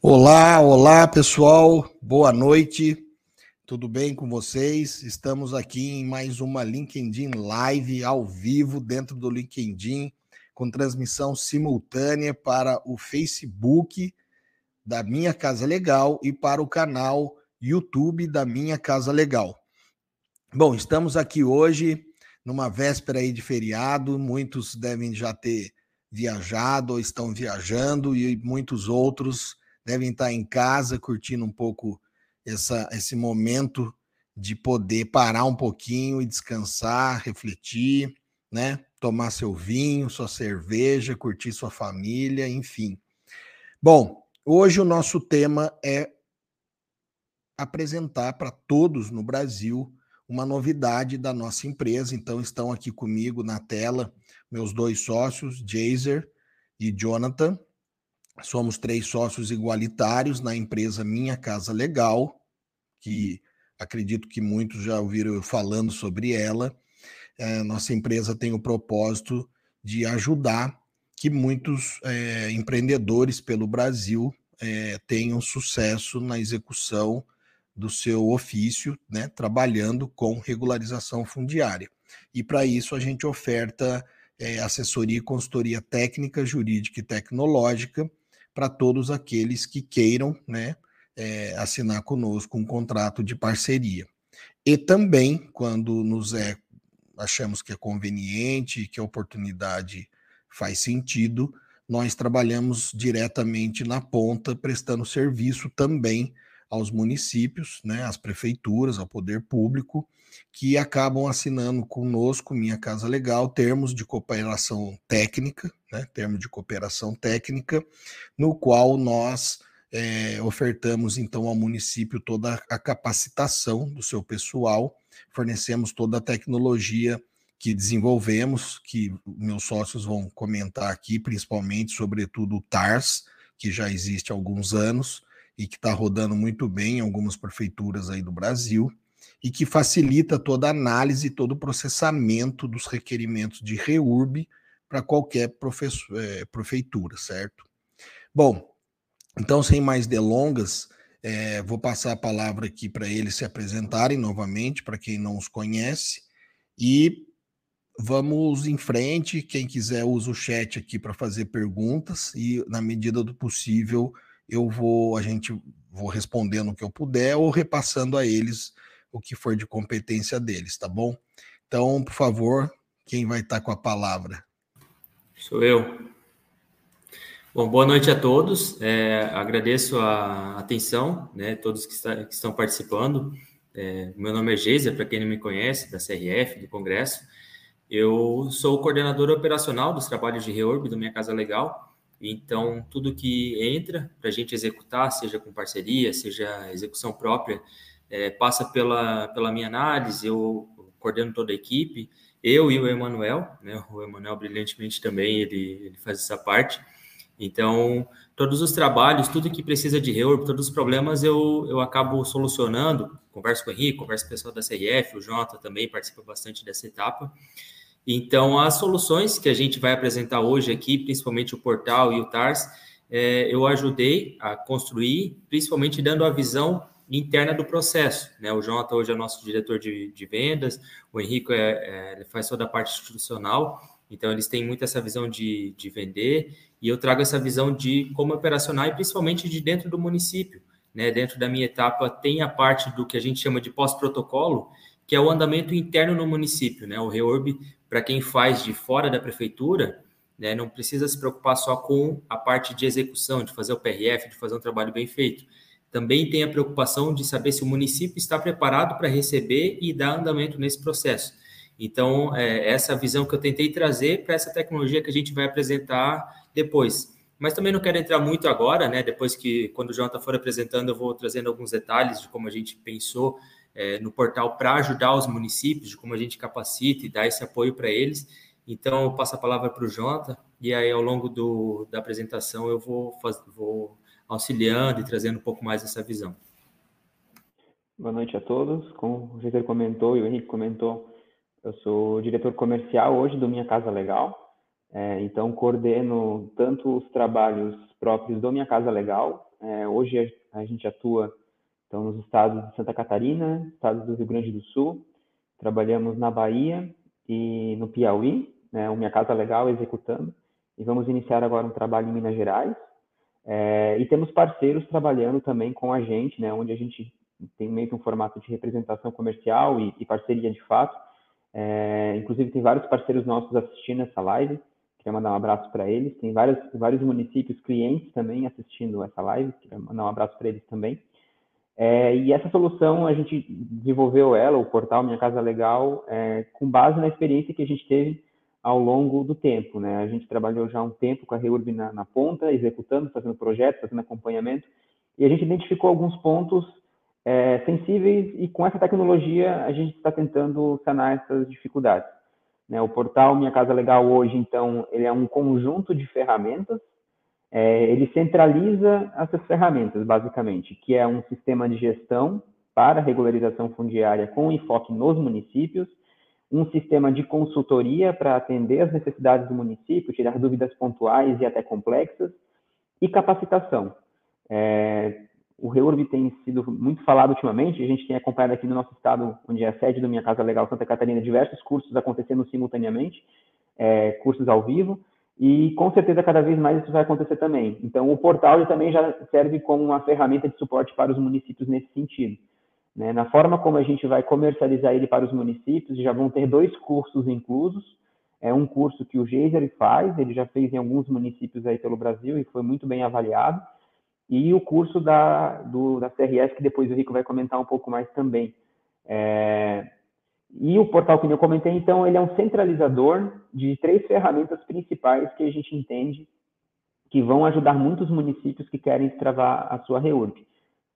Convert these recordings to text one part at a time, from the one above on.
Olá, olá pessoal, boa noite, tudo bem com vocês? Estamos aqui em mais uma LinkedIn Live ao vivo dentro do LinkedIn, com transmissão simultânea para o Facebook da Minha Casa Legal e para o canal YouTube da Minha Casa Legal. Bom, estamos aqui hoje numa véspera aí de feriado, muitos devem já ter viajado ou estão viajando e muitos outros devem estar em casa curtindo um pouco essa, esse momento de poder parar um pouquinho e descansar, refletir, né? Tomar seu vinho, sua cerveja, curtir sua família, enfim. Bom, hoje o nosso tema é apresentar para todos no Brasil uma novidade da nossa empresa. Então, estão aqui comigo na tela meus dois sócios, Jaser e Jonathan. Somos três sócios igualitários na empresa Minha Casa Legal, que acredito que muitos já ouviram eu falando sobre ela. É, nossa empresa tem o propósito de ajudar que muitos é, empreendedores pelo Brasil é, tenham sucesso na execução do seu ofício, né, trabalhando com regularização fundiária. E para isso a gente oferta é, assessoria e consultoria técnica, jurídica e tecnológica para todos aqueles que queiram né, é, assinar conosco um contrato de parceria. E também, quando nos é achamos que é conveniente, que a oportunidade faz sentido, nós trabalhamos diretamente na ponta, prestando serviço também aos municípios, né, às prefeituras, ao poder público, que acabam assinando conosco, Minha Casa Legal, termos de cooperação técnica, né, termo de cooperação técnica, no qual nós é, ofertamos então ao município toda a capacitação do seu pessoal, fornecemos toda a tecnologia que desenvolvemos, que meus sócios vão comentar aqui, principalmente, sobretudo o TARS, que já existe há alguns anos e que está rodando muito bem em algumas prefeituras aí do Brasil e que facilita toda a análise, todo o processamento dos requerimentos de REURB para qualquer é, prefeitura, certo? Bom, então, sem mais delongas, é, vou passar a palavra aqui para eles se apresentarem novamente, para quem não os conhece, e vamos em frente. Quem quiser, usa o chat aqui para fazer perguntas, e na medida do possível, eu vou, a gente vou respondendo o que eu puder ou repassando a eles o que for de competência deles, tá bom? Então, por favor, quem vai estar com a palavra? Sou eu. Bom, boa noite a todos. É, agradeço a atenção, né, todos que, está, que estão participando. É, meu nome é Geisa, para quem não me conhece, da CRF, do Congresso. Eu sou coordenador operacional dos trabalhos de reorb do Minha Casa Legal então, tudo que entra para a gente executar, seja com parceria, seja execução própria, é, passa pela, pela minha análise, eu coordeno toda a equipe, eu e o Emanuel, né, o Emanuel brilhantemente também, ele, ele faz essa parte. Então, todos os trabalhos, tudo que precisa de reorb, todos os problemas eu, eu acabo solucionando, converso com o Henrique, converso com o pessoal da CRF, o Jota também participa bastante dessa etapa, então, as soluções que a gente vai apresentar hoje aqui, principalmente o portal e o TARS, é, eu ajudei a construir, principalmente dando a visão interna do processo. Né? O Jonathan hoje é nosso diretor de, de vendas, o Henrique é, é, faz toda a parte institucional, então eles têm muito essa visão de, de vender, e eu trago essa visão de como operacional e principalmente de dentro do município. Né? Dentro da minha etapa tem a parte do que a gente chama de pós-protocolo, que é o andamento interno no município. Né? O REORB para quem faz de fora da prefeitura, né, não precisa se preocupar só com a parte de execução, de fazer o PRF, de fazer um trabalho bem feito. Também tem a preocupação de saber se o município está preparado para receber e dar andamento nesse processo. Então, é essa visão que eu tentei trazer para essa tecnologia que a gente vai apresentar depois. Mas também não quero entrar muito agora, né? Depois que, quando o Jonathan for apresentando, eu vou trazendo alguns detalhes de como a gente pensou é, no portal para ajudar os municípios, de como a gente capacita e dá esse apoio para eles. Então, eu passo a palavra para o Jota, e aí, ao longo do, da apresentação, eu vou, faz, vou auxiliando e trazendo um pouco mais essa visão. Boa noite a todos. Como o Jeter comentou e o Henrique comentou, Eu sou diretor comercial hoje do Minha Casa Legal, é, então coordeno tanto os trabalhos próprios do Minha Casa Legal. É, hoje a gente atua então, nos estados de Santa Catarina, estados do Rio Grande do Sul, trabalhamos na Bahia e no Piauí, né, o Minha Casa Legal executando, e vamos iniciar agora um trabalho em Minas Gerais. É, e temos parceiros trabalhando também com a gente, né, onde a gente tem meio que um formato de representação comercial e, e parceria de fato. É, inclusive, tem vários parceiros nossos assistindo essa live. Queria mandar um abraço para eles. Tem vários, vários municípios clientes também assistindo essa live. Queria mandar um abraço para eles também. É, e essa solução a gente desenvolveu ela, o portal Minha Casa Legal, é, com base na experiência que a gente teve ao longo do tempo. Né? A gente trabalhou já um tempo com a Reurb na, na ponta, executando, fazendo projetos, fazendo acompanhamento, e a gente identificou alguns pontos é, sensíveis e com essa tecnologia a gente está tentando sanar essas dificuldades. Né? O portal Minha Casa Legal hoje, então, ele é um conjunto de ferramentas é, ele centraliza essas ferramentas, basicamente, que é um sistema de gestão para regularização fundiária com enfoque nos municípios, um sistema de consultoria para atender as necessidades do município, tirar dúvidas pontuais e até complexas, e capacitação. É, o REURB tem sido muito falado ultimamente, a gente tem acompanhado aqui no nosso estado, onde é a sede do Minha Casa Legal Santa Catarina, diversos cursos acontecendo simultaneamente, é, cursos ao vivo, e com certeza cada vez mais isso vai acontecer também. Então o portal também já serve como uma ferramenta de suporte para os municípios nesse sentido. Né? Na forma como a gente vai comercializar ele para os municípios, já vão ter dois cursos inclusos. É um curso que o Geiser faz, ele já fez em alguns municípios aí pelo Brasil e foi muito bem avaliado. E o curso da, do, da CRS, que depois o Rico vai comentar um pouco mais também. É, e o portal que eu comentei, então, ele é um centralizador de três ferramentas principais que a gente entende que vão ajudar muitos municípios que querem travar a sua REURB.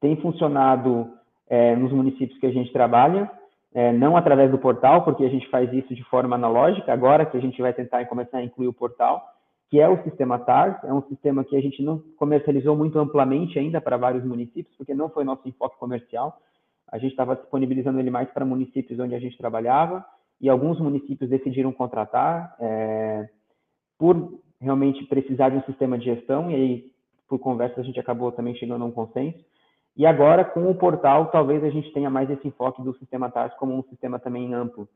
Tem funcionado é, nos municípios que a gente trabalha, é, não através do portal, porque a gente faz isso de forma analógica, agora que a gente vai tentar começar a incluir o portal, que é o sistema TARS, é um sistema que a gente não comercializou muito amplamente ainda para vários municípios, porque não foi nosso enfoque comercial, a gente estava disponibilizando ele mais para municípios onde a gente trabalhava e alguns municípios decidiram contratar é, por realmente precisar de um sistema de gestão e aí por conversa a gente acabou também chegando a um consenso. E agora com o portal talvez a gente tenha mais esse enfoque do sistema TARS como um sistema também amplo.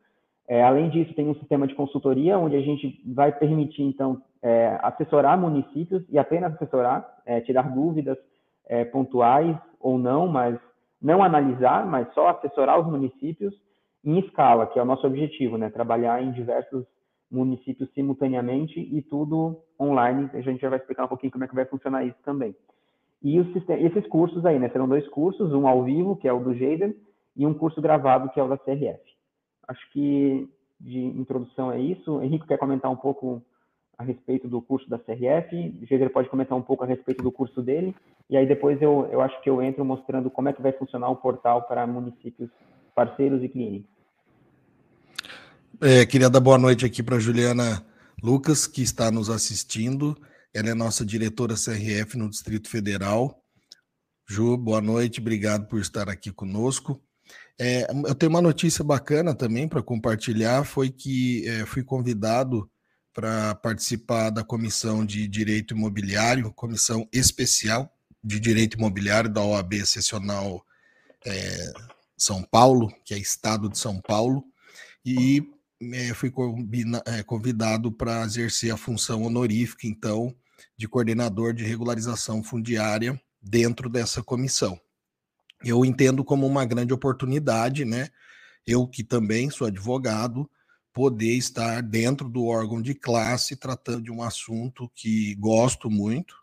É, além disso, tem um sistema de consultoria, onde a gente vai permitir, então, é, assessorar municípios e apenas assessorar, é, tirar dúvidas é, pontuais ou não, mas não analisar, mas só assessorar os municípios em escala, que é o nosso objetivo, né? Trabalhar em diversos municípios simultaneamente e tudo online. A gente já vai explicar um pouquinho como é que vai funcionar isso também. E sistema, esses cursos aí, né? Serão dois cursos, um ao vivo, que é o do Jaden, e um curso gravado, que é o da CRF. Acho que de introdução é isso. Henrique quer comentar um pouco a respeito do curso da CRF, o Geiger pode comentar um pouco a respeito do curso dele, e aí depois eu, eu acho que eu entro mostrando como é que vai funcionar o portal para municípios parceiros e clientes. É, queria dar boa noite aqui para Juliana Lucas, que está nos assistindo. Ela é nossa diretora CRF no Distrito Federal. Ju, boa noite, obrigado por estar aqui conosco. É, eu tenho uma notícia bacana também para compartilhar, foi que é, fui convidado para participar da Comissão de Direito Imobiliário, Comissão Especial de Direito Imobiliário da OAB Sessional é, São Paulo, que é Estado de São Paulo, e é, fui é, convidado para exercer a função honorífica, então, de coordenador de regularização fundiária dentro dessa comissão. Eu entendo como uma grande oportunidade, né? Eu que também sou advogado, poder estar dentro do órgão de classe tratando de um assunto que gosto muito,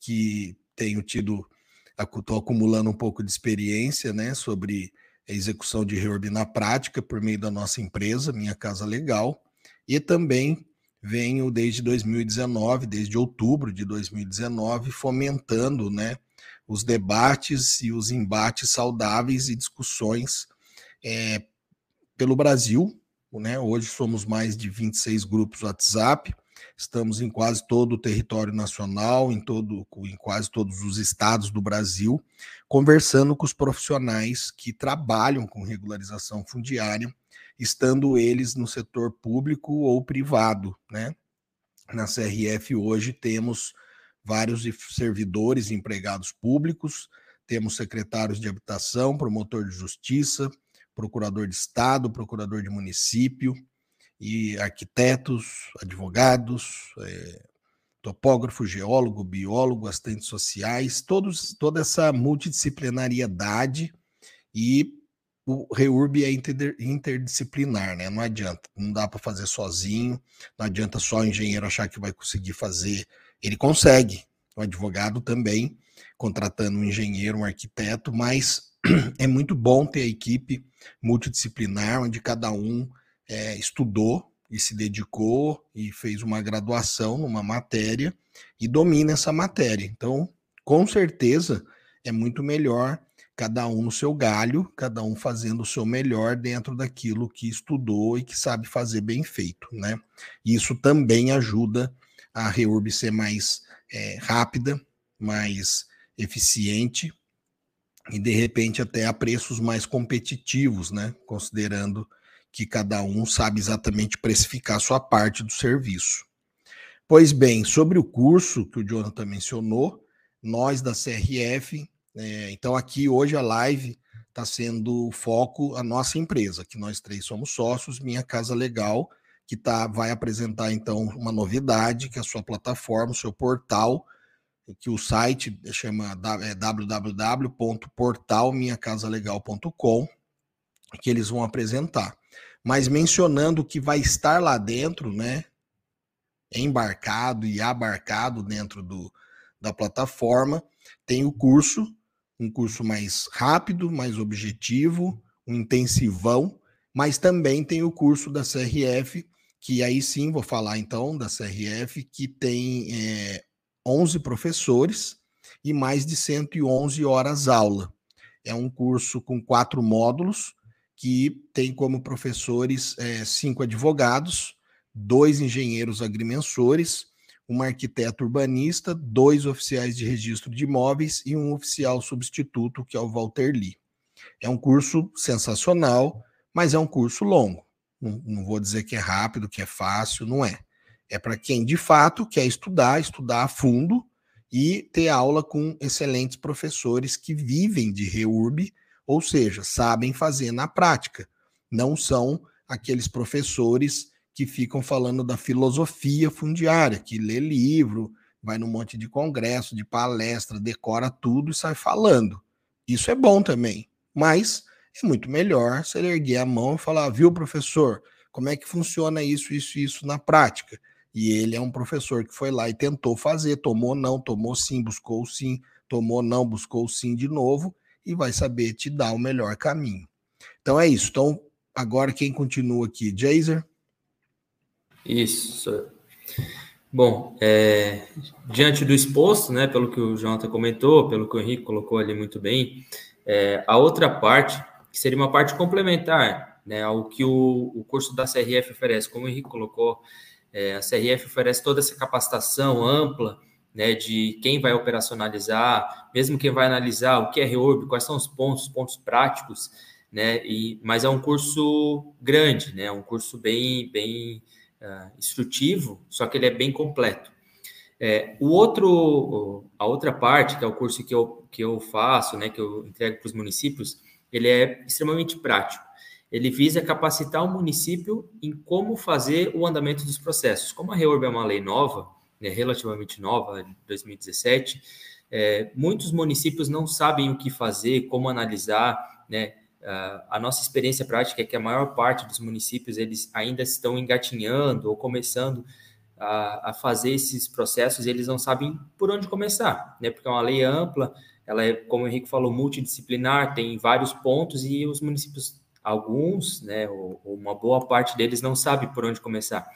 que tenho tido, estou acumulando um pouco de experiência né, sobre a execução de reorb na prática por meio da nossa empresa, Minha Casa Legal, e também venho desde 2019, desde outubro de 2019, fomentando né, os debates e os embates saudáveis e discussões é, pelo Brasil, né? Hoje somos mais de 26 grupos WhatsApp, estamos em quase todo o território nacional, em, todo, em quase todos os estados do Brasil, conversando com os profissionais que trabalham com regularização fundiária estando eles no setor público ou privado, né? Na CRF hoje temos vários servidores empregados públicos, temos secretários de habitação, promotor de justiça, procurador de estado, procurador de município e arquitetos, advogados, é, topógrafo, geólogo, biólogo, assistentes sociais, todos, toda essa multidisciplinariedade e o REURB é interdisciplinar, né? Não adianta, não dá para fazer sozinho, não adianta só o engenheiro achar que vai conseguir fazer. Ele consegue, o advogado também, contratando um engenheiro, um arquiteto, mas é muito bom ter a equipe multidisciplinar, onde cada um é, estudou e se dedicou e fez uma graduação numa matéria e domina essa matéria. Então, com certeza, é muito melhor cada um no seu galho, cada um fazendo o seu melhor dentro daquilo que estudou e que sabe fazer bem feito, né? Isso também ajuda a reurb ser mais é, rápida, mais eficiente e de repente até a preços mais competitivos, né? Considerando que cada um sabe exatamente precificar sua parte do serviço. Pois bem, sobre o curso que o Jonathan mencionou, nós da CRF é, então, aqui hoje a live está sendo foco a nossa empresa, que nós três somos sócios, Minha Casa Legal, que tá, vai apresentar então uma novidade, que é a sua plataforma, o seu portal, que o site chama é www.portalminhacasalegal.com, que eles vão apresentar. Mas mencionando que vai estar lá dentro, né? Embarcado e abarcado dentro do, da plataforma, tem o curso um curso mais rápido, mais objetivo, um intensivão, mas também tem o curso da CRF, que aí sim vou falar então da CRF, que tem é, 11 professores e mais de 111 horas aula. É um curso com quatro módulos, que tem como professores é, cinco advogados, dois engenheiros agrimensores, uma arquiteta urbanista, dois oficiais de registro de imóveis e um oficial substituto, que é o Walter Lee. É um curso sensacional, mas é um curso longo. Não, não vou dizer que é rápido, que é fácil, não é. É para quem de fato quer estudar, estudar a fundo e ter aula com excelentes professores que vivem de REURB, ou seja, sabem fazer na prática. Não são aqueles professores que ficam falando da filosofia fundiária, que lê livro, vai num monte de congresso, de palestra, decora tudo e sai falando. Isso é bom também, mas é muito melhor você erguer a mão e falar, viu, professor, como é que funciona isso, isso isso na prática? E ele é um professor que foi lá e tentou fazer, tomou não, tomou sim, buscou sim, tomou não, buscou sim de novo e vai saber te dar o melhor caminho. Então é isso. Então, agora quem continua aqui? Jazer? Isso. Bom, é, diante do exposto, né, pelo que o Jonathan comentou, pelo que o Henrique colocou ali muito bem, é, a outra parte, que seria uma parte complementar né, ao que o, o curso da CRF oferece, como o Henrique colocou, é, a CRF oferece toda essa capacitação ampla né, de quem vai operacionalizar, mesmo quem vai analisar o que é reorb, quais são os pontos, os pontos práticos, né, e, mas é um curso grande, né, um curso bem, bem uh, instrutivo, só que ele é bem completo. É, o outro, a outra parte, que é o curso que eu, que eu faço, né, que eu entrego para os municípios, ele é extremamente prático. Ele visa capacitar o município em como fazer o andamento dos processos. Como a REORB é uma lei nova, né, relativamente nova, de 2017, é, muitos municípios não sabem o que fazer, como analisar, né, a nossa experiência prática é que a maior parte dos municípios eles ainda estão engatinhando ou começando a, a, fazer esses processos e eles não sabem por onde começar, né? Porque é uma lei ampla, ela é, como o Henrique falou, multidisciplinar, tem vários pontos e os municípios, alguns, né, ou, ou uma boa parte deles não sabe por onde começar.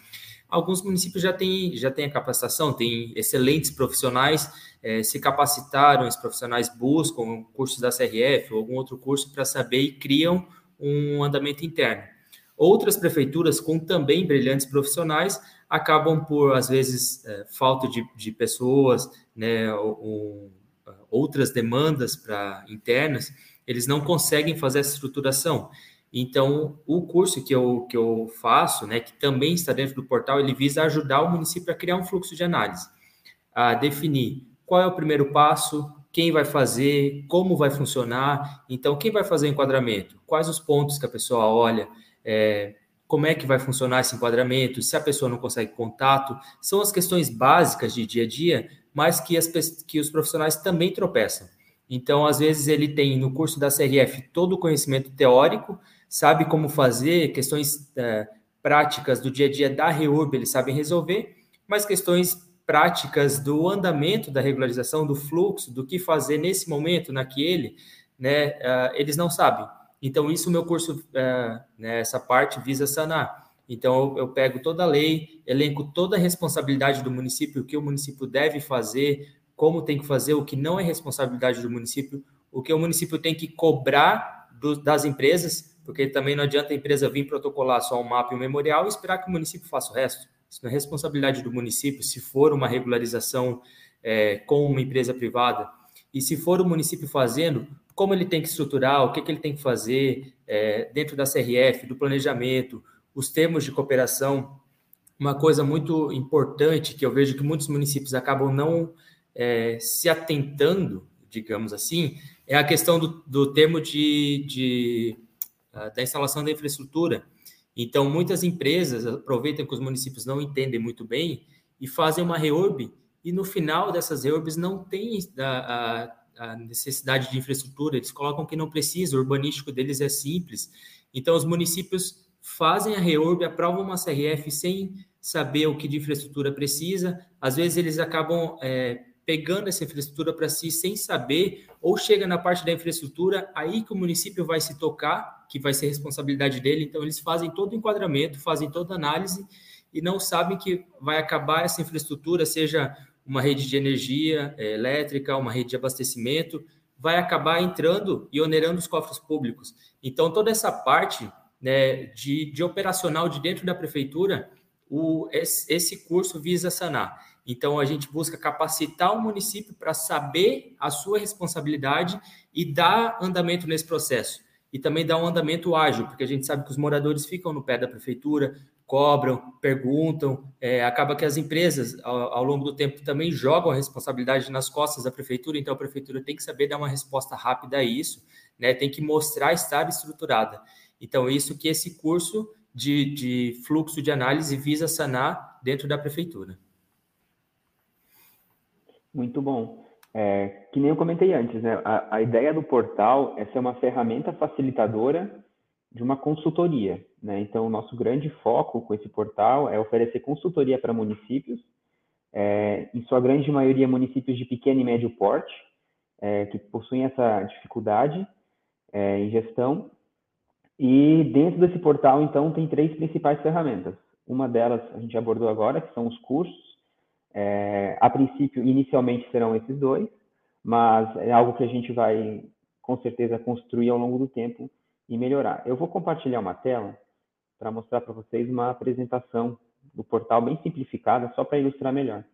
Alguns municípios já têm, já têm a capacitação, têm excelentes profissionais, é, se capacitaram, esses profissionais buscam cursos da CRF ou algum outro curso para saber e criam um andamento interno. Outras prefeituras, com também brilhantes profissionais, acabam por, às vezes, é, falta de, de, pessoas, né, ou, outras demandas para internas, eles não conseguem fazer essa estruturação. Então, o curso que eu, que eu faço, né, que também está dentro do portal, ele visa ajudar o município a criar um fluxo de análise, a definir qual é o primeiro passo, quem vai fazer, como vai funcionar. Então, quem vai fazer o enquadramento? Quais os pontos que a pessoa olha? É, como é que vai funcionar esse enquadramento? Se a pessoa não consegue contato, são as questões básicas de dia a dia, mas que, as, que os profissionais também tropeçam. Então, às vezes, ele tem no curso da CRF todo o conhecimento teórico, sabe como fazer, questões é, práticas do dia a dia da REURB, eles sabem resolver, mas questões práticas do andamento da regularização, do fluxo, do que fazer nesse momento, naquele, né, uh, eles não sabem. Então, isso o meu curso, uh, né, essa parte visa sanar. Então, eu, eu, pego toda a lei, elenco toda a responsabilidade do município, o que o município deve fazer, como tem que fazer, o que não é responsabilidade do município, o que o município tem que cobrar do, das empresas, porque também não adianta a empresa vir protocolar só um mapa e um memorial e esperar que o município faça o resto. Isso não é responsabilidade do município, se for uma regularização é, com uma empresa privada. E se for o município fazendo, como ele tem que estruturar, o que, que ele tem que fazer é, dentro da CRF, do planejamento, os termos de cooperação. Uma coisa muito importante que eu vejo que muitos municípios acabam não é, se atentando, digamos assim, é a questão do, do termo de, de, da instalação da infraestrutura. Então, muitas empresas aproveitam que os municípios não entendem muito bem e fazem uma reorb, e no final dessas reorbs não tem a, a, a necessidade de infraestrutura, eles colocam que não precisa, o urbanístico deles é simples. Então, os municípios fazem a reorb, aprovam uma CRF sem saber o que de infraestrutura precisa, às vezes eles acabam é, pegando essa infraestrutura para si sem saber, ou chega na parte da infraestrutura, aí que o município vai se tocar, que vai ser responsabilidade dele. Então, eles fazem todo o enquadramento, fazem toda a análise e não sabem que vai acabar essa infraestrutura, seja uma rede de energia é, elétrica, uma rede de abastecimento, vai acabar entrando e onerando os cofres públicos. Então, toda essa parte né, de, de operacional de dentro da prefeitura, o, esse, curso visa sanar. Então, a gente busca capacitar o município para saber a sua responsabilidade e dar andamento nesse processo. E também dar um andamento ágil, porque a gente sabe que os moradores ficam no pé da prefeitura, cobram, perguntam, é, acaba que as empresas, ao, ao, longo do tempo, também jogam a responsabilidade nas costas da prefeitura, então a prefeitura tem que saber dar uma resposta rápida a isso, né? tem que mostrar estar estruturada. Então, isso que esse curso de, de fluxo de análise visa sanar dentro da prefeitura. Muito bom. É, que nem eu comentei antes, né? A, a, ideia do portal é ser uma ferramenta facilitadora de uma consultoria, né? Então, o nosso grande foco com esse portal é oferecer consultoria para municípios, é, em sua grande maioria municípios de pequeno e médio porte, é, que possuem essa dificuldade é, em gestão. E dentro desse portal, então, tem três principais ferramentas. Uma delas a gente abordou agora, que são os cursos, é, a princípio, inicialmente serão esses dois, mas é algo que a gente vai, com certeza, construir ao longo do tempo e melhorar. Eu vou compartilhar uma tela para mostrar para vocês uma apresentação do portal bem simplificada, só para ilustrar melhor.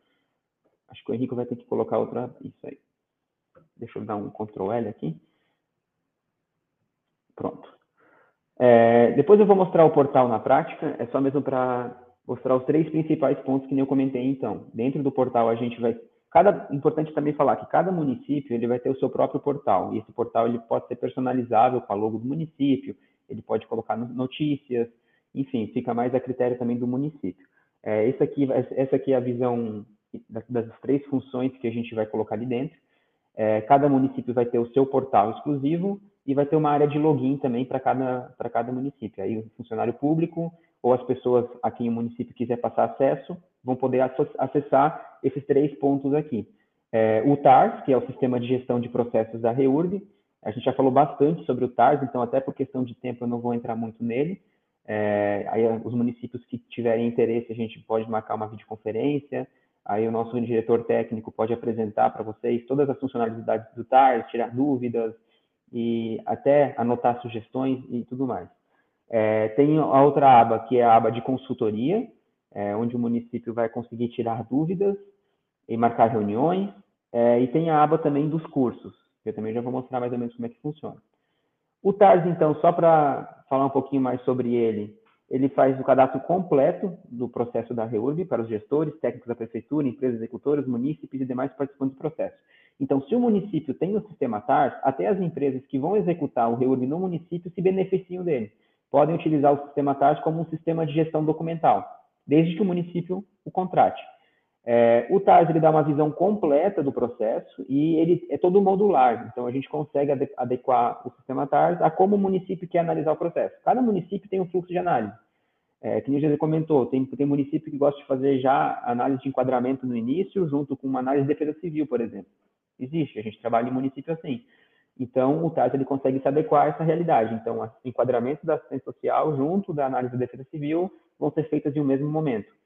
Acho que o Henrique vai ter que colocar outra. Isso aí. Deixa eu dar um Ctrl L aqui. Pronto. É, depois eu vou mostrar o portal na prática, é só mesmo para mostrar os três principais pontos que eu comentei então. Dentro do portal a gente vai cada importante também falar que cada município ele vai ter o seu próprio portal e esse portal ele pode ser personalizável com a logo do município, ele pode colocar notícias, enfim, fica mais a critério também do município. É, esse aqui, essa aqui é a visão das, três funções que a gente vai colocar ali dentro. É, cada município vai ter o seu portal exclusivo e vai ter uma área de login também para cada, cada município. Aí o funcionário público ou as pessoas a quem o município quiser passar acesso vão poder acessar esses três pontos aqui. É, o TARS, que é o Sistema de Gestão de Processos da REURB, a gente já falou bastante sobre o TARS, então até por questão de tempo eu não vou entrar muito nele. É, aí os municípios que tiverem interesse, a gente pode marcar uma videoconferência, aí o nosso diretor técnico pode apresentar para vocês todas as funcionalidades do TARS, tirar dúvidas e até anotar sugestões e tudo mais. É, tem a outra aba, que é a aba de consultoria, é, onde o município vai conseguir tirar dúvidas e marcar reuniões. É, e tem a aba também dos cursos, que eu também já vou mostrar mais ou menos como é que funciona. O TARS, então, só para falar um pouquinho mais sobre ele, ele faz o cadastro completo do processo da REURB para os gestores, técnicos da prefeitura, empresas executoras, munícipes e demais participantes do processo. Então, se o município tem o sistema TARS, até as empresas que vão executar o REURB no município se beneficiam dele. Podem utilizar o sistema TARS como um sistema de gestão documental, desde que o município o contrate. É, o TARS ele dá uma visão completa do processo e ele é todo modular, então a gente consegue adequar o sistema TARS a como o município quer analisar o processo. Cada município tem um fluxo de análise. É, que você comentou, tem, tem município que gosta de fazer já análise de enquadramento no início, junto com uma análise de defesa civil, por exemplo. Existe, a gente trabalha em município assim. Então, o TARS ele consegue se adequar a essa realidade. Então, o enquadramento da assistência social junto da análise de defesa civil vão ser feitas em um mesmo momento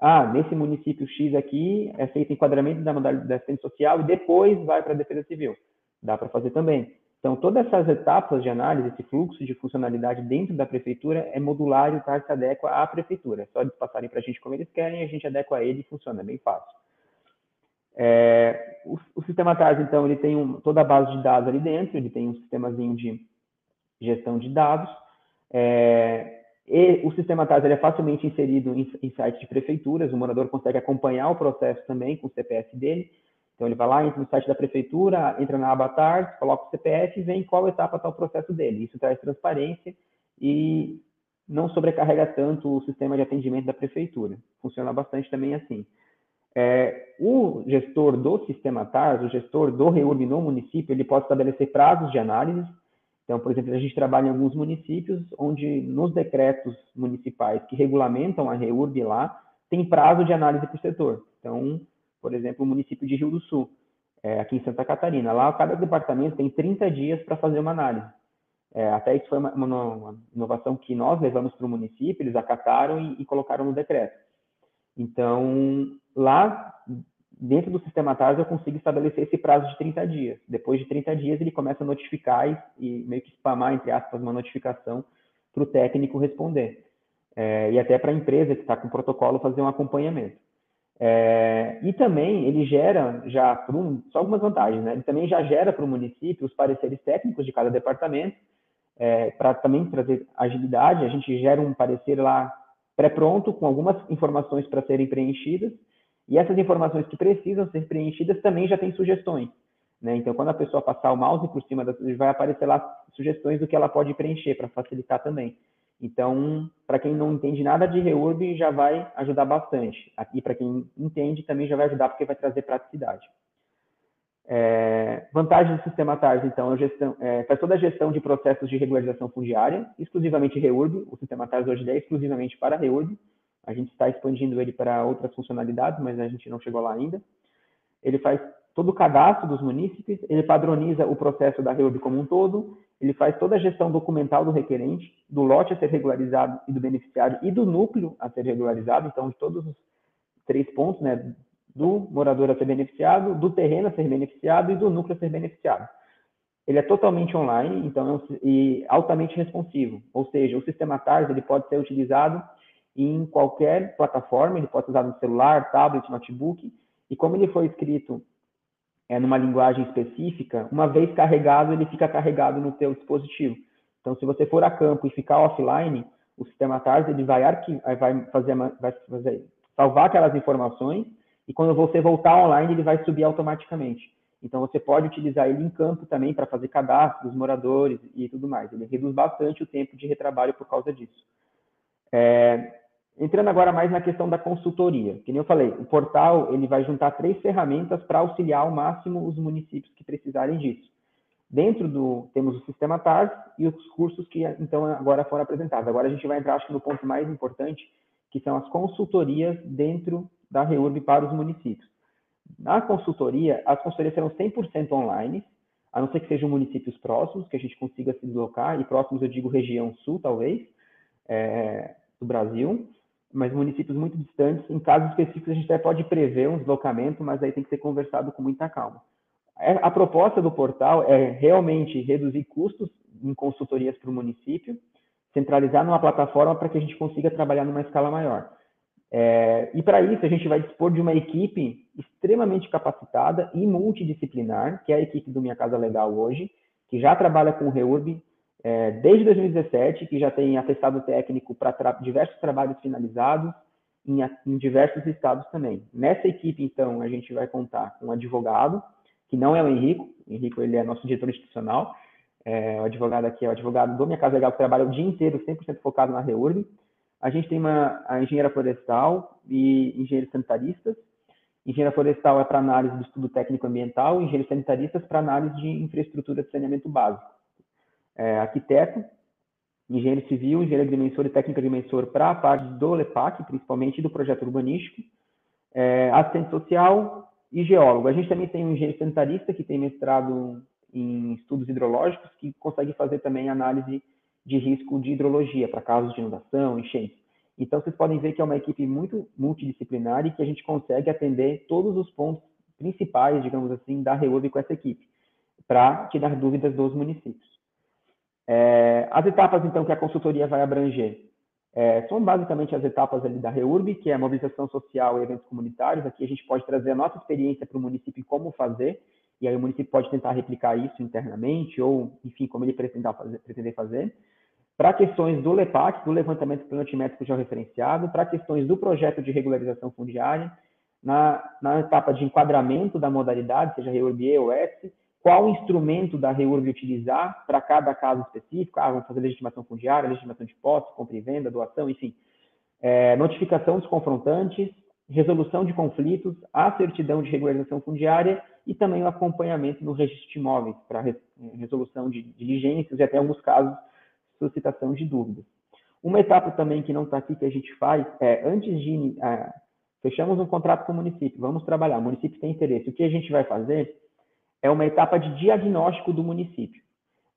ah, nesse município X aqui é feito enquadramento da modalidade da assistência social e depois vai para a defesa civil. Dá para fazer também. Então, todas essas etapas de análise, esse fluxo de funcionalidade dentro da prefeitura é modular e o TAR se adequa à prefeitura. É só eles passarem para a gente como eles querem, a gente adequa a ele e funciona, é bem fácil. É, o, o, sistema TARS, então, ele tem um, toda a base de dados ali dentro, ele tem um sistemazinho de gestão de dados. É, e o sistema TAS é facilmente inserido em, em sites de prefeituras, o morador consegue acompanhar o processo também com o CPF dele. Então, ele vai lá, entra no site da prefeitura, entra na aba TARS, coloca o CPF e vê em qual etapa está o processo dele. Isso traz transparência e não sobrecarrega tanto o sistema de atendimento da prefeitura. Funciona bastante também assim. É, o gestor do sistema TARS, o gestor do REURB no município, ele pode estabelecer prazos de análise então, por exemplo, a gente trabalha em alguns municípios onde nos decretos municipais que regulamentam a REURB lá, tem prazo de análise por setor. Então, por exemplo, o município de Rio do Sul, é, aqui em Santa Catarina, lá cada departamento tem 30 dias para fazer uma análise. É, até isso foi uma, uma, inovação que nós levamos para o município, eles acataram e, e colocaram no decreto. Então, lá dentro do sistema TARS eu consigo estabelecer esse prazo de 30 dias. Depois de 30 dias, ele começa a notificar e, e meio que spamar, entre aspas, uma notificação para o técnico responder. É, e até para a empresa que está com o protocolo fazer um acompanhamento. É, e também ele gera já, só algumas vantagens, né? Ele também já gera para o município os pareceres técnicos de cada departamento, é, para também trazer agilidade. A gente gera um parecer lá pré-pronto com algumas informações para serem preenchidas e essas informações que precisam ser preenchidas também já tem sugestões. Né? Então, quando a pessoa passar o mouse por cima, das, vai aparecer lá sugestões do que ela pode preencher para facilitar também. Então, para quem não entende nada de reurb, já vai ajudar bastante. E para quem entende, também já vai ajudar porque vai trazer praticidade. É, do sistema TARS, então, é gestão, é, faz toda a gestão de processos de regularização fundiária, exclusivamente reurb. O sistema TARS hoje é exclusivamente para reurb. A gente está expandindo ele para outras funcionalidades, mas a gente não chegou lá ainda. Ele faz todo o cadastro dos munícipes, ele padroniza o processo da REUB como um todo, ele faz toda a gestão documental do requerente, do lote a ser regularizado e do beneficiário e do núcleo a ser regularizado, então de todos os três pontos, né, do morador a ser beneficiado, do terreno a ser beneficiado e do núcleo a ser beneficiado. Ele é totalmente online, então e altamente responsivo, ou seja, o sistema TARS ele pode ser utilizado em qualquer plataforma, ele pode ser usado no celular, tablet, notebook, e como ele foi escrito é, numa linguagem específica, uma vez carregado, ele fica carregado no seu dispositivo. Então, se você for a campo e ficar offline, o sistema TARS ele vai, vai, fazer, vai fazer, salvar aquelas informações e quando você voltar online, ele vai subir automaticamente. Então, você pode utilizar ele em campo também para fazer cadastro dos moradores e tudo mais. Ele reduz bastante o tempo de retrabalho por causa disso. É, Entrando agora mais na questão da consultoria, que nem eu falei, o portal ele vai juntar três ferramentas para auxiliar ao máximo os municípios que precisarem disso. Dentro do temos o sistema TARS e os cursos que então agora foram apresentados. Agora a gente vai entrar acho que no ponto mais importante, que são as consultorias dentro da REURB para os municípios. Na consultoria, as consultorias serão 100% online, a não ser que sejam municípios próximos, que a gente consiga se deslocar, e próximos eu digo região sul, talvez, é, do Brasil mas municípios muito distantes, em casos específicos, a gente até pode prever um deslocamento, mas aí tem que ser conversado com muita calma. É, a proposta do portal é realmente reduzir custos em consultorias para o município, centralizar numa plataforma para que a gente consiga trabalhar numa escala maior. É, e para isso, a gente vai dispor de uma equipe extremamente capacitada e multidisciplinar, que é a equipe do Minha Casa Legal hoje, que já trabalha com o REURB é, desde 2017, que já tem atestado técnico para tra diversos trabalhos finalizados em, em, diversos estados também. Nessa equipe, então, a gente vai contar com um advogado, que não é o Henrico, o Henrico ele é nosso diretor institucional, é, o advogado aqui é o advogado do Minha Casa Legal, que trabalha o dia inteiro 100% focado na REURB. A gente tem uma a engenheira florestal e engenheiros sanitaristas. Engenheira florestal é para análise do estudo técnico ambiental, engenheiros sanitaristas para análise de infraestrutura de saneamento básico é, arquiteto, engenheiro civil, engenheiro agrimensor e técnico agrimensor para a parte do LEPAC, principalmente do projeto urbanístico, é, assistente social e geólogo. A gente também tem um engenheiro sanitarista que tem mestrado em estudos hidrológicos, que consegue fazer também análise de risco de hidrologia para casos de inundação, enchente. Então, vocês podem ver que é uma equipe muito multidisciplinar e que a gente consegue atender todos os pontos principais, digamos assim, da REURB com essa equipe, para tirar dúvidas dos municípios. É, as etapas, então, que a consultoria vai abranger é, são basicamente as etapas ali da REURB, que é a mobilização social e eventos comunitários. Aqui a gente pode trazer a nossa experiência para o município como fazer, e aí o município pode tentar replicar isso internamente, ou, enfim, como ele. Pretender fazer. Para questões do LEPAC, do levantamento planimétrico georreferenciado, para questões do projeto de regularização fundiária, na, na etapa de enquadramento da modalidade, seja REURB ou S, qual instrumento da REURB utilizar para cada caso específico. Ah, vamos fazer legitimação fundiária, legitimação de posse, compra e venda, doação, enfim. É, notificação dos confrontantes, resolução de conflitos, a certidão de regularização fundiária e também o acompanhamento no registro de imóveis para resolução de diligências e até alguns casos suscitação de dúvidas. Uma etapa também que não está aqui que a gente faz é antes de é, fechamos um contrato com o município, vamos trabalhar, o município tem interesse. O que a gente vai fazer é uma etapa de diagnóstico do município.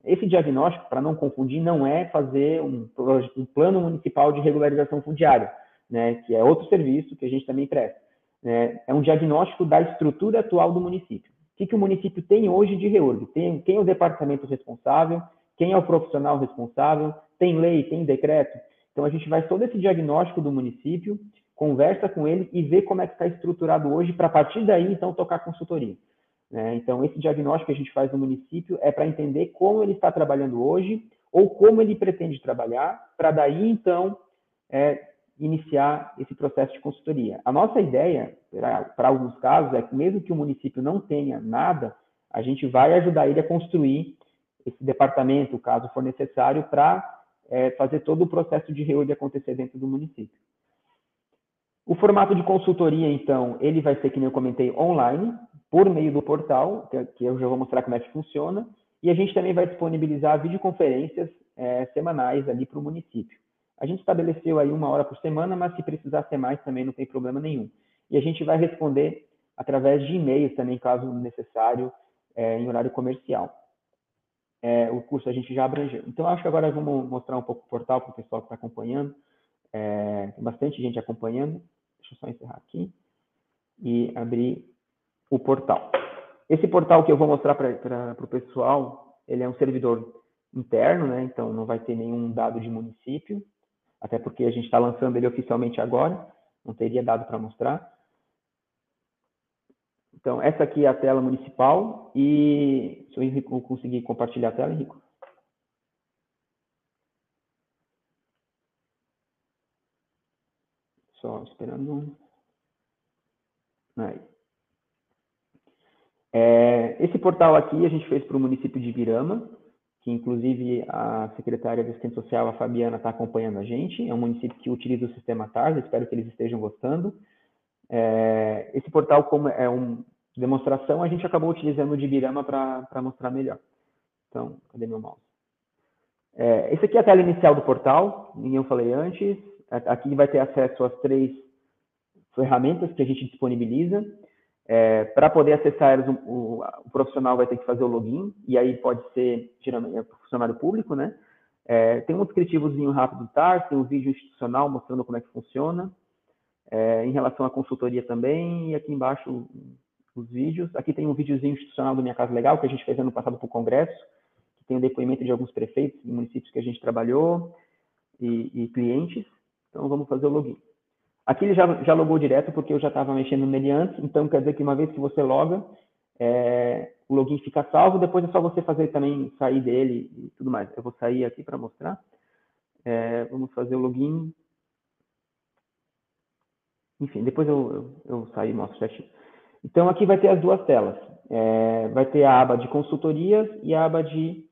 Esse diagnóstico, para não confundir, não é fazer um, um, plano municipal de regularização fundiária, né, que é outro serviço que a gente também presta. Né, é um diagnóstico da estrutura atual do município. O que, que o município tem hoje de reúbe? Tem, quem é o departamento responsável? Quem é o profissional responsável? Tem lei? Tem decreto? Então, a gente vai todo esse diagnóstico do município, conversa com ele e vê como é que está estruturado hoje, para a partir daí, então, tocar consultoria. Né? Então, esse diagnóstico que a gente faz no município é para entender como ele está trabalhando hoje ou como ele pretende trabalhar, para daí, então, é, iniciar esse processo de consultoria. A nossa ideia, para alguns casos, é que mesmo que o município não tenha nada, a gente vai ajudar ele a construir esse departamento, caso for necessário, para é, fazer todo o processo de reúne acontecer dentro do município. O formato de consultoria, então, ele vai ser, que eu comentei, online, por meio do portal, que eu já vou mostrar como é que funciona, e a gente também vai disponibilizar videoconferências é, semanais ali para o município. A gente estabeleceu aí uma hora por semana, mas se precisar ser mais também não tem problema nenhum. E a gente vai responder através de e-mails também, caso necessário, é, em horário comercial. É, o curso a gente já abrangeu. Então, acho que agora vamos mostrar um pouco o portal para o pessoal que está acompanhando. É, tem bastante gente acompanhando. Deixa eu só encerrar aqui e abrir o portal. Esse portal que eu vou mostrar para o pessoal, ele é um servidor interno, né? Então não vai ter nenhum dado de município, até porque a gente está lançando ele oficialmente agora, não teria dado para mostrar. Então, essa aqui é a tela municipal e se o Henrico conseguir compartilhar a tela, Henrico. Só esperando. Aí. É, esse portal aqui a gente fez para o município de Ibirama, que inclusive a secretária de Assistência Social, a Fabiana, está acompanhando a gente. É um município que utiliza o sistema TARS, espero que eles estejam gostando. É, esse portal, como é uma demonstração, a gente acabou utilizando o de Ibirama para mostrar melhor. Então, cadê meu mouse? É, esse aqui é a tela inicial do portal, eu falei antes. Aqui vai ter acesso às três ferramentas que a gente disponibiliza. É, para poder acessar eles, o, o, o, profissional vai ter que fazer o login, e aí pode ser, geralmente, é funcionário público, né? É, tem um descritivozinho rápido do TAR, tem um vídeo institucional mostrando como é que funciona, é, em relação à consultoria também, e aqui embaixo os vídeos. Aqui tem um videozinho institucional do Minha Casa Legal, que a gente fez ano passado para o Congresso, que tem o depoimento de alguns prefeitos e municípios que a gente trabalhou, e, e clientes. Então, vamos fazer o login. Aqui ele já, já logou direto porque eu já estava mexendo nele antes, então quer dizer que uma vez que você loga, é, o login fica salvo, depois é só você fazer também, sair dele e tudo mais. Eu vou sair aqui para mostrar. É, vamos fazer o login. Enfim, depois eu, eu, eu saio e mostro certinho. Então, aqui vai ter as duas telas. É, vai ter a aba de consultorias e a aba de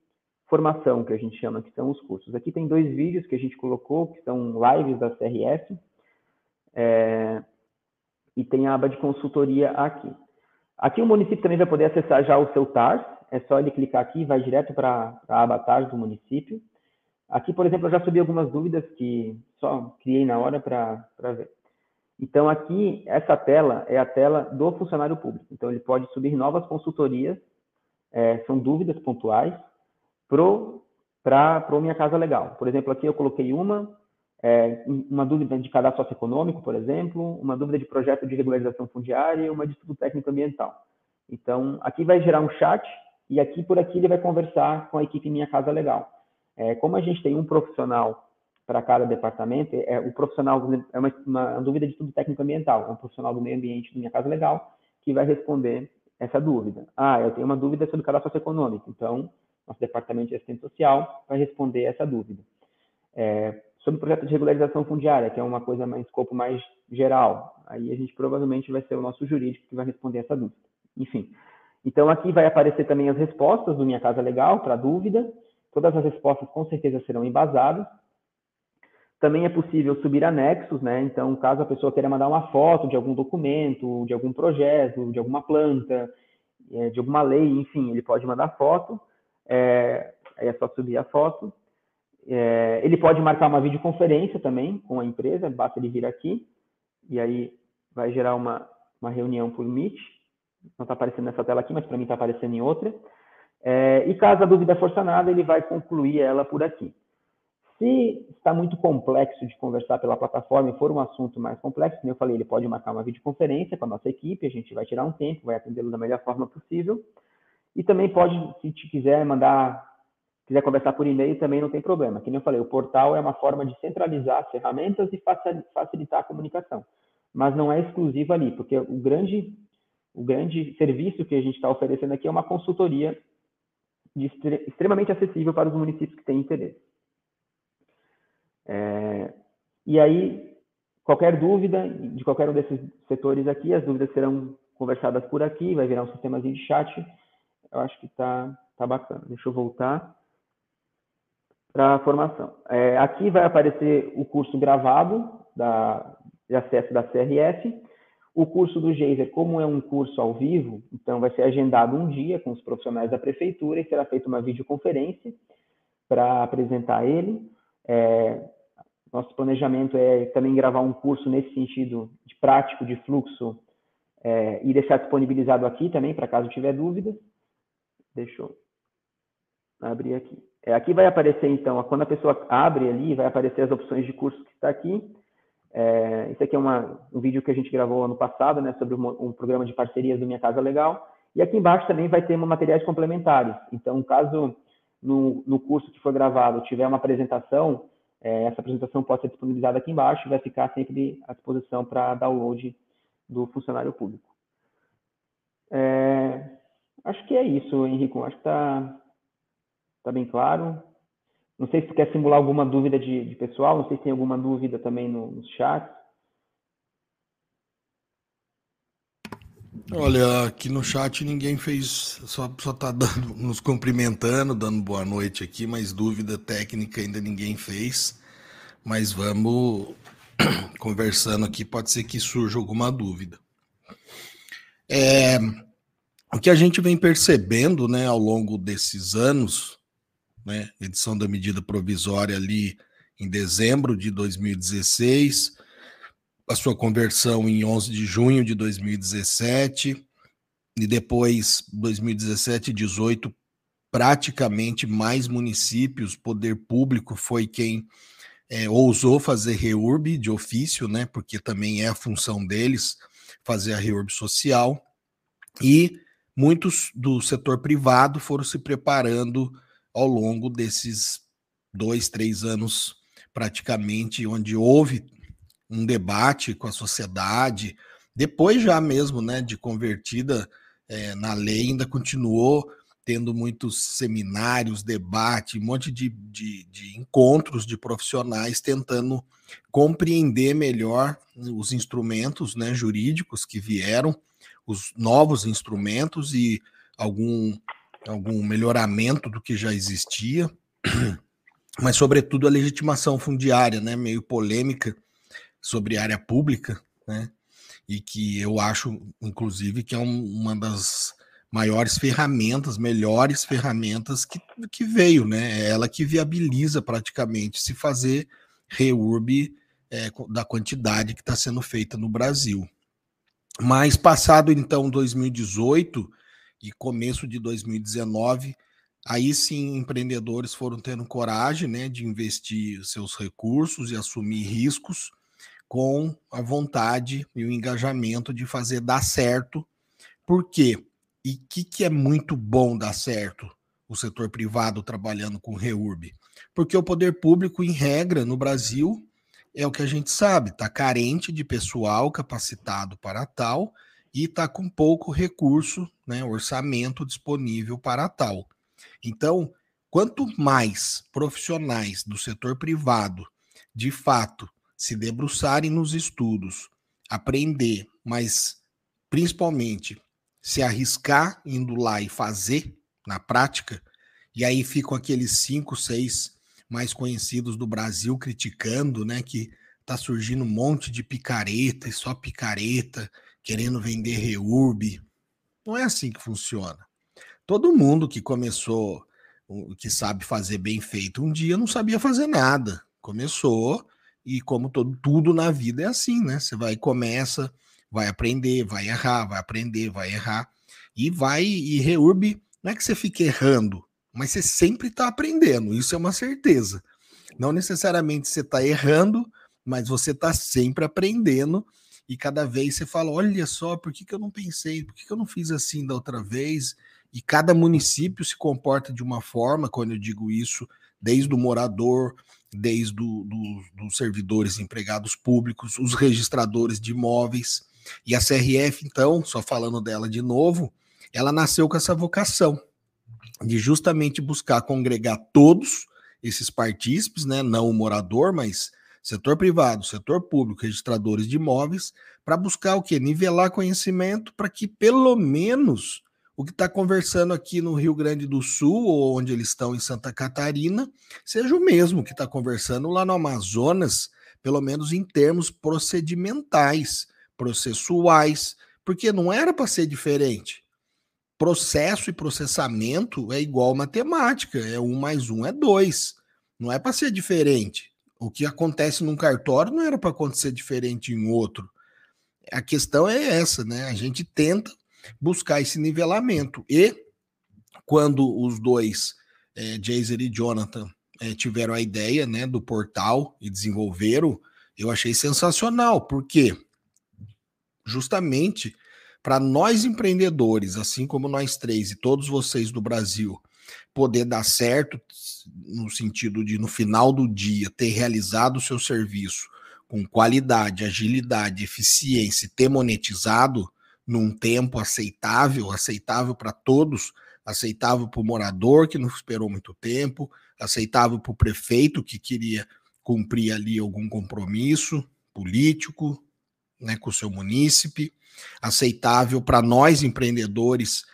formação, que a gente chama, que são os cursos. Aqui tem dois vídeos que a gente colocou, que são lives da CRS, é, e tem a aba de consultoria aqui. Aqui o município também vai poder acessar já o seu TARS, é só ele clicar aqui, vai direto para a aba TARS do município. Aqui, por exemplo, eu já subi algumas dúvidas que só criei na hora para ver. Então, aqui, essa tela é a tela do funcionário público. Então, ele pode subir novas consultorias, é, são dúvidas pontuais, para o Minha Casa Legal. Por exemplo, aqui eu coloquei uma, é, uma dúvida de cadastro socioeconômico, por exemplo, uma dúvida de projeto de regularização fundiária e uma de estudo técnico ambiental. Então, aqui vai gerar um chat e aqui por aqui ele vai conversar com a equipe Minha Casa Legal. É, como a gente tem um profissional para cada departamento, é, o profissional é uma, uma, dúvida de estudo técnico ambiental, é um profissional do meio ambiente do Minha Casa Legal que vai responder essa dúvida. Ah, eu tenho uma dúvida sobre cadastro socioeconômico, então nosso departamento de assistência social vai responder essa dúvida. É, sobre o projeto de regularização fundiária, que é uma coisa mais escopo mais geral, aí a gente provavelmente vai ser o nosso jurídico que vai responder essa dúvida. Enfim, então aqui vai aparecer também as respostas do Minha Casa Legal para dúvida. Todas as respostas com certeza serão embasadas. Também é possível subir anexos, né? Então, caso a pessoa queira mandar uma foto de algum documento, de algum projeto, de alguma planta, é, de alguma lei, enfim, ele pode mandar foto. É, aí é só subir a foto. É, ele pode marcar uma videoconferência também com a empresa, basta ele vir aqui, e aí vai gerar uma, uma reunião por Meet. Não está aparecendo nessa tela aqui, mas para mim está aparecendo em outra. É, e caso a dúvida for sanada, ele vai concluir ela por aqui. Se está muito complexo de conversar pela plataforma e for um assunto mais complexo, como eu falei, ele pode marcar uma videoconferência com a nossa equipe, a gente vai tirar um tempo, vai atendê-lo da melhor forma possível. E também pode, se te quiser mandar, quiser conversar por e-mail, também não tem problema. Como eu falei, o portal é uma forma de centralizar as ferramentas e facilitar a comunicação. Mas não é exclusivo ali, porque o grande, o grande serviço que a gente está oferecendo aqui é uma consultoria de, extremamente acessível para os municípios que têm interesse. É, e aí, qualquer dúvida de qualquer um desses setores aqui, as dúvidas serão conversadas por aqui, vai virar um sistema de chat eu acho que está tá bacana. Deixa eu voltar para a formação. É, aqui vai aparecer o curso gravado da, de acesso da CRF. O curso do Geiser, como é um curso ao vivo, então vai ser agendado um dia com os profissionais da prefeitura e será feita uma videoconferência para apresentar ele. É, nosso planejamento é também gravar um curso nesse sentido de prático de fluxo é, e deixar disponibilizado aqui também, para caso tiver dúvidas. Deixa eu abrir aqui. É, aqui vai aparecer, então, quando a pessoa abre ali, vai aparecer as opções de curso que está aqui. É, esse aqui é uma, um vídeo que a gente gravou ano passado, né, sobre um, um, programa de parcerias do Minha Casa Legal. E aqui embaixo também vai ter materiais complementares. Então, caso no, no curso que for gravado tiver uma apresentação, é, essa apresentação pode ser disponibilizada aqui embaixo e vai ficar sempre à disposição para download do funcionário público. É, Acho que é isso, Henrico. Acho que está tá bem claro. Não sei se tu quer simular alguma dúvida de, de pessoal, não sei se tem alguma dúvida também no, no chat. Olha, aqui no chat ninguém fez, só, só tá dando, nos cumprimentando, dando boa noite aqui, mas dúvida técnica ainda ninguém fez. Mas vamos conversando aqui, pode ser que surja alguma dúvida. É, o que a gente vem percebendo né, ao longo desses anos, né, edição da medida provisória ali em dezembro de 2016, a sua conversão em 11 de junho de 2017, e depois 2017 e 18, praticamente mais municípios, poder público foi quem é, ousou fazer reurb de ofício, né, porque também é a função deles fazer a reurb social, e muitos do setor privado foram se preparando ao longo desses dois, três anos, praticamente, onde houve um debate com a sociedade, depois já mesmo, né, de convertida é, na lei ainda continuou tendo muitos seminários, debate, um monte de, de, de, encontros de profissionais tentando compreender melhor os instrumentos né, jurídicos que vieram, os novos instrumentos e algum, algum melhoramento do que já existia, mas, sobretudo, a legitimação fundiária, né, meio polêmica sobre área pública, né, e que eu acho, inclusive, que é um, uma das maiores ferramentas, melhores ferramentas que, que veio, né? É ela que viabiliza praticamente se fazer reurb é, da quantidade que está sendo feita no Brasil. Mas passado então 2018 e começo de 2019, aí sim empreendedores foram tendo coragem né, de investir seus recursos e assumir riscos com a vontade e o engajamento de fazer dar certo. Por quê? E o que, que é muito bom dar certo o setor privado trabalhando com REURB? Porque o poder público, em regra, no Brasil, é o que a gente sabe, está carente de pessoal capacitado para tal e está com pouco recurso, né, orçamento disponível para tal. Então, quanto mais profissionais do setor privado, de fato, se debruçarem nos estudos, aprender, mas principalmente se arriscar indo lá e fazer na prática, e aí ficam aqueles cinco, seis mais conhecidos do Brasil criticando, né, que tá surgindo um monte de picareta e só picareta querendo vender reurb. Não é assim que funciona. Todo mundo que começou, que sabe fazer bem feito um dia, não sabia fazer nada. Começou e como todo, tudo na vida é assim, né? Você vai começa, vai aprender, vai errar, vai aprender, vai errar, e vai, e reurb, não é que você fique errando, mas você sempre está aprendendo, isso é uma certeza. Não necessariamente você está errando, mas você está sempre aprendendo, e cada vez você fala: olha só, por que, que eu não pensei, por que, que eu não fiz assim da outra vez? E cada município se comporta de uma forma, quando eu digo isso, desde o morador, desde do, do, dos servidores empregados públicos, os registradores de imóveis. E a CRF, então, só falando dela de novo, ela nasceu com essa vocação de justamente buscar congregar todos esses partícipes, né, não o morador, mas setor privado, setor público, registradores de imóveis, para buscar o que? Nivelar conhecimento para que pelo menos o que está conversando aqui no Rio Grande do Sul, ou onde eles estão em Santa Catarina, seja o mesmo que está conversando lá no Amazonas, pelo menos em termos procedimentais processuais, porque não era para ser diferente. Processo e processamento é igual matemática, é um mais um é dois. Não é para ser diferente. O que acontece num cartório não era para acontecer diferente em outro. A questão é essa, né? A gente tenta buscar esse nivelamento. E quando os dois, é, Jaser e Jonathan, é, tiveram a ideia né, do portal e desenvolveram, eu achei sensacional, porque justamente para nós empreendedores, assim como nós três e todos vocês do Brasil, poder dar certo no sentido de no final do dia ter realizado o seu serviço com qualidade, agilidade, eficiência ter monetizado num tempo aceitável, aceitável para todos, aceitável para o morador que não esperou muito tempo, aceitável para o prefeito que queria cumprir ali algum compromisso político, né, com o seu munícipe, aceitável para nós empreendedores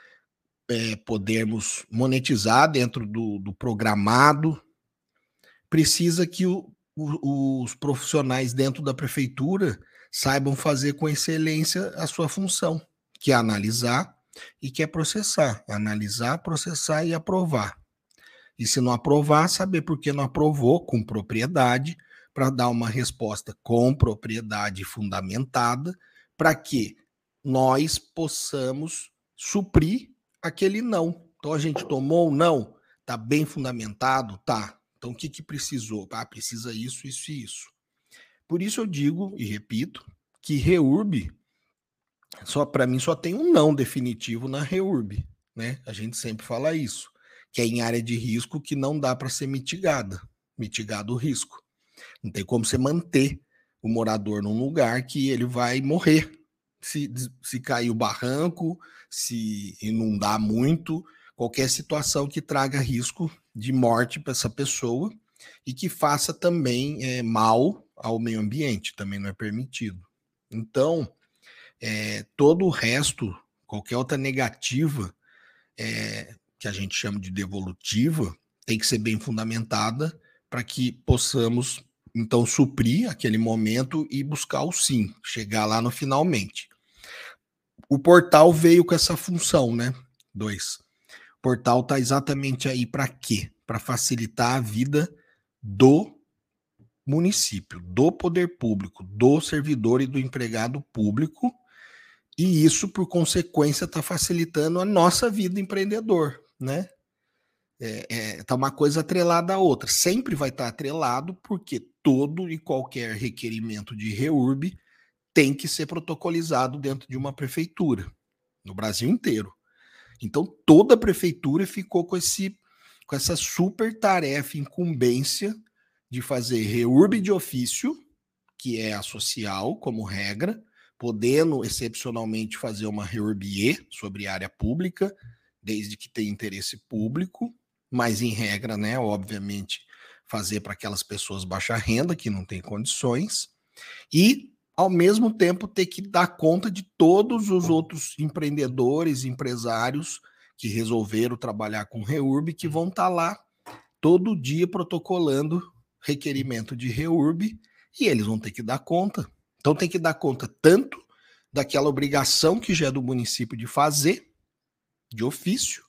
é, podermos monetizar dentro do, do programado. Precisa que o, o, os profissionais dentro da prefeitura saibam fazer com excelência a sua função, que é analisar e que é processar. Analisar, processar e aprovar. E se não aprovar, saber por que não aprovou com propriedade para dar uma resposta com propriedade fundamentada, para que nós possamos suprir aquele não. Então a gente tomou o não, tá bem fundamentado, tá. Então o que que precisou? Ah, precisa isso, isso e isso. Por isso eu digo e repito que reurb só para mim só tem um não definitivo na reurb, né? A gente sempre fala isso, que é em área de risco que não dá para ser mitigada, mitigado o risco. Não tem como você manter o morador num lugar que ele vai morrer se, se cair o barranco, se inundar muito, qualquer situação que traga risco de morte para essa pessoa e que faça também é, mal ao meio ambiente, também não é permitido. Então, é, todo o resto, qualquer outra negativa é, que a gente chama de devolutiva, tem que ser bem fundamentada para que possamos então suprir aquele momento e buscar o sim, chegar lá no finalmente. O portal veio com essa função, né? Dois. O portal está exatamente aí para quê? Para facilitar a vida do município, do poder público, do servidor e do empregado público, e isso, por consequência, está facilitando a nossa vida empreendedor, né? É, é, tá uma coisa atrelada à outra. Sempre vai estar tá atrelado, porque todo e qualquer requerimento de REURB tem que ser protocolizado dentro de uma prefeitura, no Brasil inteiro. Então, toda a prefeitura ficou com, esse, com essa super tarefa, incumbência de fazer REURB de ofício, que é a social, como regra, podendo excepcionalmente fazer uma REURB-E sobre área pública, desde que tenha interesse público, mas em regra, né, obviamente, fazer para aquelas pessoas baixa renda que não têm condições, e ao mesmo tempo ter que dar conta de todos os outros empreendedores, empresários que resolveram trabalhar com REURB, que vão estar tá lá todo dia protocolando requerimento de REURB e eles vão ter que dar conta. Então tem que dar conta tanto daquela obrigação que já é do município de fazer, de ofício,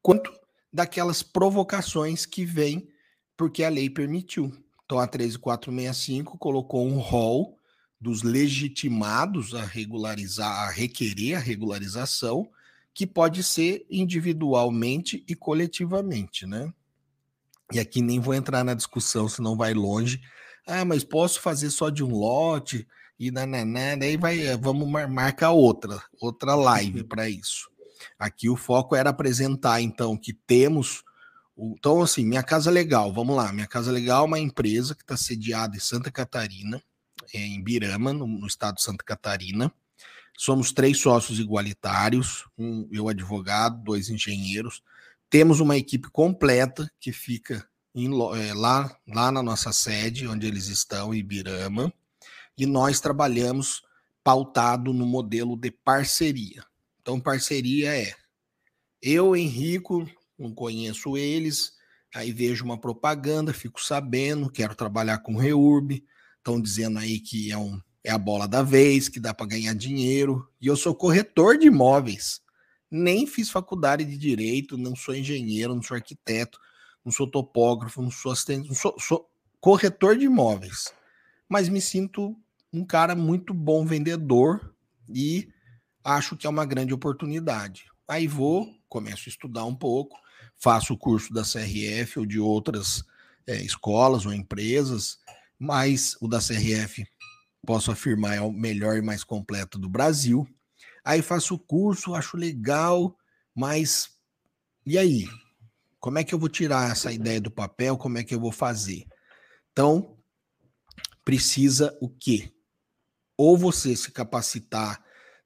quanto daquelas provocações que vêm porque a lei permitiu. Então a 13465 colocou um rol dos legitimados a regularizar, a requerer a regularização, que pode ser individualmente e coletivamente, né? E aqui nem vou entrar na discussão, senão vai longe. Ah, mas posso fazer só de um lote e nananá, daí vai, eh, vamos marcar outra, outra live uhum. para isso. Aqui o foco era apresentar então que temos então assim, minha casa legal, vamos lá, minha casa legal é uma empresa que está sediada em Santa Catarina, em Birama, no, no estado de Santa Catarina. Somos três sócios igualitários, um eu advogado, dois engenheiros. Temos uma equipe completa que fica em, é, lá, lá na nossa sede, onde eles estão, em Ibirama, e nós trabalhamos pautado no modelo de parceria. Então, parceria é eu, Henrico, não conheço eles, aí vejo uma propaganda, fico sabendo, quero trabalhar com Reurb, estão dizendo aí que é, um, é a bola da vez, que dá para ganhar dinheiro, e eu sou corretor de imóveis nem fiz faculdade de direito, não sou engenheiro, não sou arquiteto, não sou topógrafo, não sou assistente, não sou, sou corretor de imóveis. Mas me sinto um cara muito bom vendedor e acho que é uma grande oportunidade. Aí vou, começo a estudar um pouco, faço o curso da CRF ou de outras é, escolas ou empresas, mas o da CRF, posso afirmar, é o melhor e mais completo do Brasil. Aí faço o curso, acho legal, mas e aí? Como é que eu vou tirar essa ideia do papel? Como é que eu vou fazer? Então, precisa o quê? Ou você se capacitar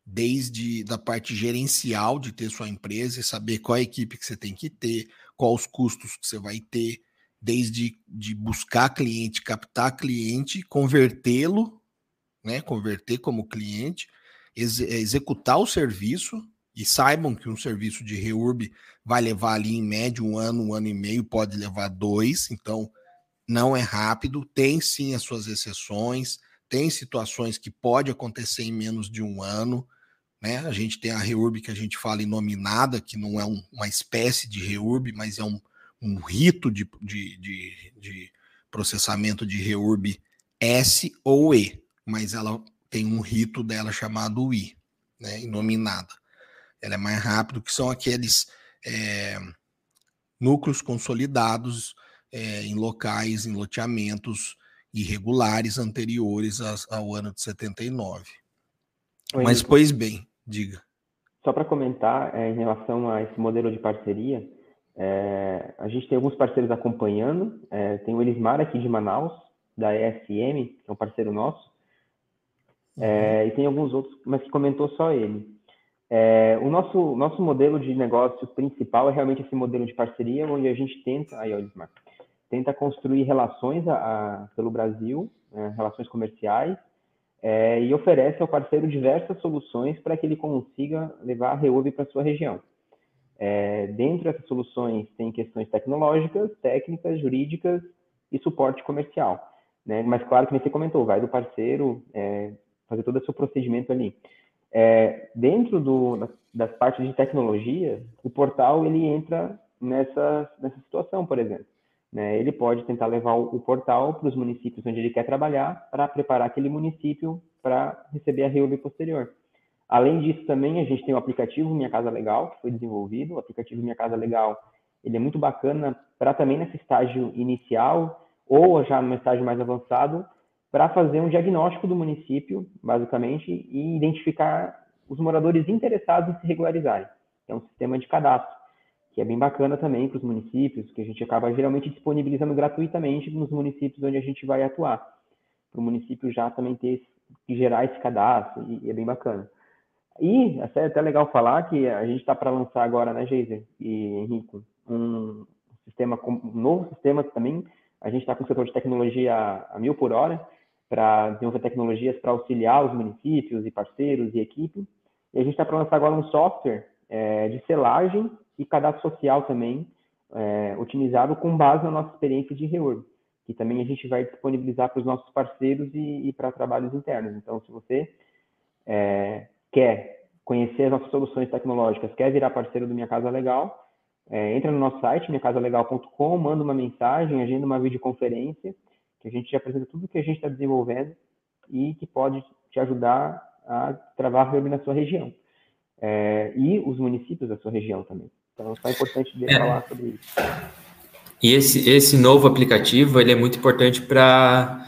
desde da parte gerencial de ter sua empresa e saber qual a equipe que você tem que ter, quais os custos que você vai ter, desde de buscar cliente, captar cliente, convertê-lo, né, converter como cliente, ex executar o serviço e saibam que um serviço de reurb vai levar ali em média um ano, um ano e meio, pode levar dois, então não é rápido, tem sim as suas exceções, tem situações que pode acontecer em menos de um ano, né? A gente tem a reurb que a gente fala inominada, que não é um, uma espécie de reurb, mas é um, um rito de, de, de, de processamento de reurb S ou E, mas ela tem um rito dela chamado I, né, inominada. Ela é mais rápido, que são aqueles é, núcleos consolidados é, em locais, em loteamentos irregulares anteriores ao ano de 79. Oi, Mas, pois bem, diga. Só para comentar, é, em relação a esse modelo de parceria, é, a gente tem alguns parceiros acompanhando. É, tem o Elismar aqui de Manaus, da ESM, que é um parceiro nosso, É, e tem alguns outros, mas que comentou só ele. É, o nosso, nosso modelo de negócio principal é realmente esse modelo de parceria, onde a gente tenta, aí, ó, tenta construir relações a, a, pelo Brasil, né, relações comerciais, é, e oferece ao parceiro diversas soluções para que ele consiga levar a Reurb para sua região. É, dentro dessas soluções tem questões tecnológicas, técnicas, jurídicas e suporte comercial. Né? Mas claro que você comentou, vai do parceiro é, fazer todo o seu procedimento ali. É, dentro do, das, das, partes de tecnologia, o portal ele entra nessa, nessa situação, por exemplo. Né? Ele pode tentar levar o, o portal para os municípios onde ele quer trabalhar para preparar aquele município para receber a reúbe posterior. Além disso, também a gente tem o aplicativo Minha Casa Legal, que foi desenvolvido. O aplicativo Minha Casa Legal ele é muito bacana para também nesse estágio inicial ou já no estágio mais avançado, para fazer um diagnóstico do município, basicamente, e identificar os moradores interessados em se regularizarem. É um sistema de cadastro, que é bem bacana também para os municípios, que a gente acaba geralmente disponibilizando gratuitamente nos municípios onde a gente vai atuar. Para o município já também ter que gerar esse cadastro, e, é bem bacana. E é até legal falar que a gente está para lançar agora, né, Geiser e Henrico, um sistema, um novo sistema também. A gente está com o setor de tecnologia a mil por hora para desenvolver tecnologias para auxiliar os municípios e parceiros e equipe. E a gente está para lançar agora um software é, de selagem e cadastro social também, é, otimizado com base na nossa experiência de reorg, que também a gente vai disponibilizar para os nossos parceiros e, e para trabalhos internos. Então, se você é, quer conhecer as nossas soluções tecnológicas, quer virar parceiro do Minha Casa Legal, é, entra no nosso site, minhacasalegal.com, manda uma mensagem, agenda uma videoconferência, que a gente apresenta tudo que a gente está desenvolvendo e que pode te ajudar a travar a na sua região. É, e os municípios da sua região também. Então, é importante é. falar sobre isso. E esse, esse novo aplicativo, ele é muito importante para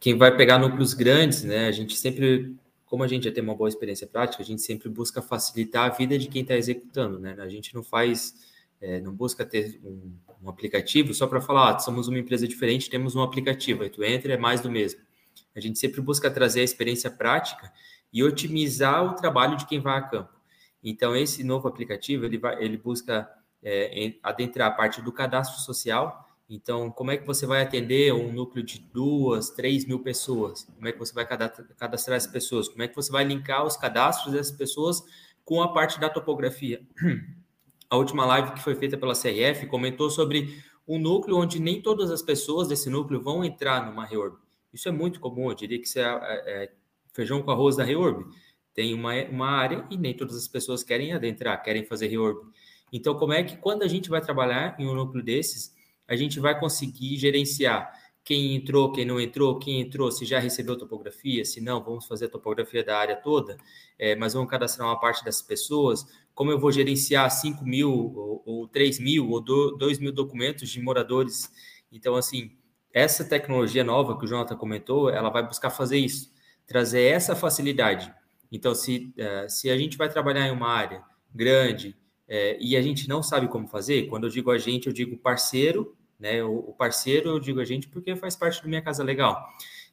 quem vai pegar núcleos grandes, né? A gente sempre como a gente já tem uma boa experiência prática, a gente sempre busca facilitar a vida de quem está executando, né? A gente não faz, é, não busca ter um, um aplicativo só para falar, ah, somos uma empresa diferente, temos um aplicativo, aí tu entra, é mais do mesmo. A gente sempre busca trazer a experiência prática e otimizar o trabalho de quem vai a campo. Então, esse novo aplicativo, ele, vai, ele busca é, adentrar a parte do cadastro social, então, como é que você vai atender um núcleo de duas, três mil pessoas? Como é que você vai cadastrar essas pessoas? Como é que você vai linkar os cadastros dessas pessoas com a parte da topografia? A última live que foi feita pela CRF comentou sobre um núcleo onde nem todas as pessoas desse núcleo vão entrar numa reorb. Isso é muito comum, eu diria que isso é, é, é feijão com arroz da reorb. Tem uma, uma área e nem todas as pessoas querem adentrar, querem fazer reorb. Então, como é que quando a gente vai trabalhar em um núcleo desses, a gente vai conseguir gerenciar quem entrou, quem não entrou, quem entrou, se já recebeu topografia, se não, vamos fazer a topografia da área toda, é, mas vamos cadastrar uma parte dessas pessoas, como eu vou gerenciar 5 mil, ou, ou 3 mil, ou 2 mil documentos de moradores. Então, assim, essa tecnologia nova que o Jonathan comentou, ela vai buscar fazer isso, trazer essa facilidade. Então, se, uh, se a gente vai trabalhar em uma área grande é, e a gente não sabe como fazer, quando eu digo a gente, eu digo parceiro né? O, parceiro, eu digo a gente, porque faz parte da minha casa legal.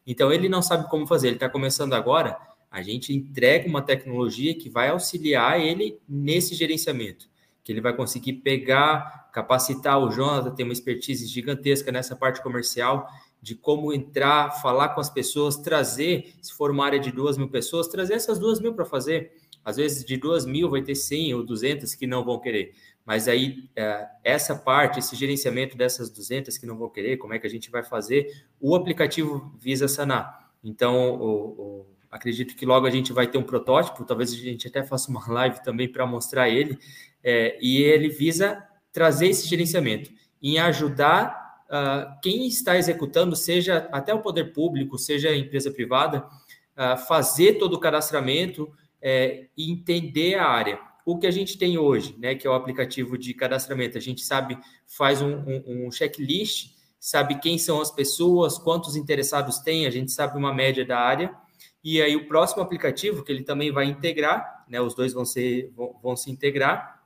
Então, ele não sabe como fazer, ele está começando agora, a gente entrega uma tecnologia que vai auxiliar ele nesse gerenciamento, que ele vai conseguir pegar, capacitar o Jonathan, tem uma expertise gigantesca nessa parte comercial, de como entrar, falar com as pessoas, trazer, se for uma área de duas mil pessoas, trazer essas duas mil para fazer. Às vezes, de duas mil vai ter 100 ou 200 que não vão querer. Mas aí, é, essa parte, esse gerenciamento dessas 200 que não vão querer, como é que a gente vai fazer? O aplicativo visa sanar. Então, o, o, acredito que logo a gente vai ter um protótipo, talvez a gente até faça uma live também para mostrar ele, é, e ele visa trazer esse gerenciamento, em ajudar uh, quem está executando, seja até o poder público, seja a empresa privada, uh, fazer todo o cadastramento é, e entender a área o que a gente tem hoje, né, que é o aplicativo de cadastramento. A gente sabe, faz um, um, um checklist, sabe quem são as pessoas, quantos interessados tem, a gente sabe uma média da área. E aí o próximo aplicativo, que ele também vai integrar, né, os dois vão, ser, vão, vão se integrar,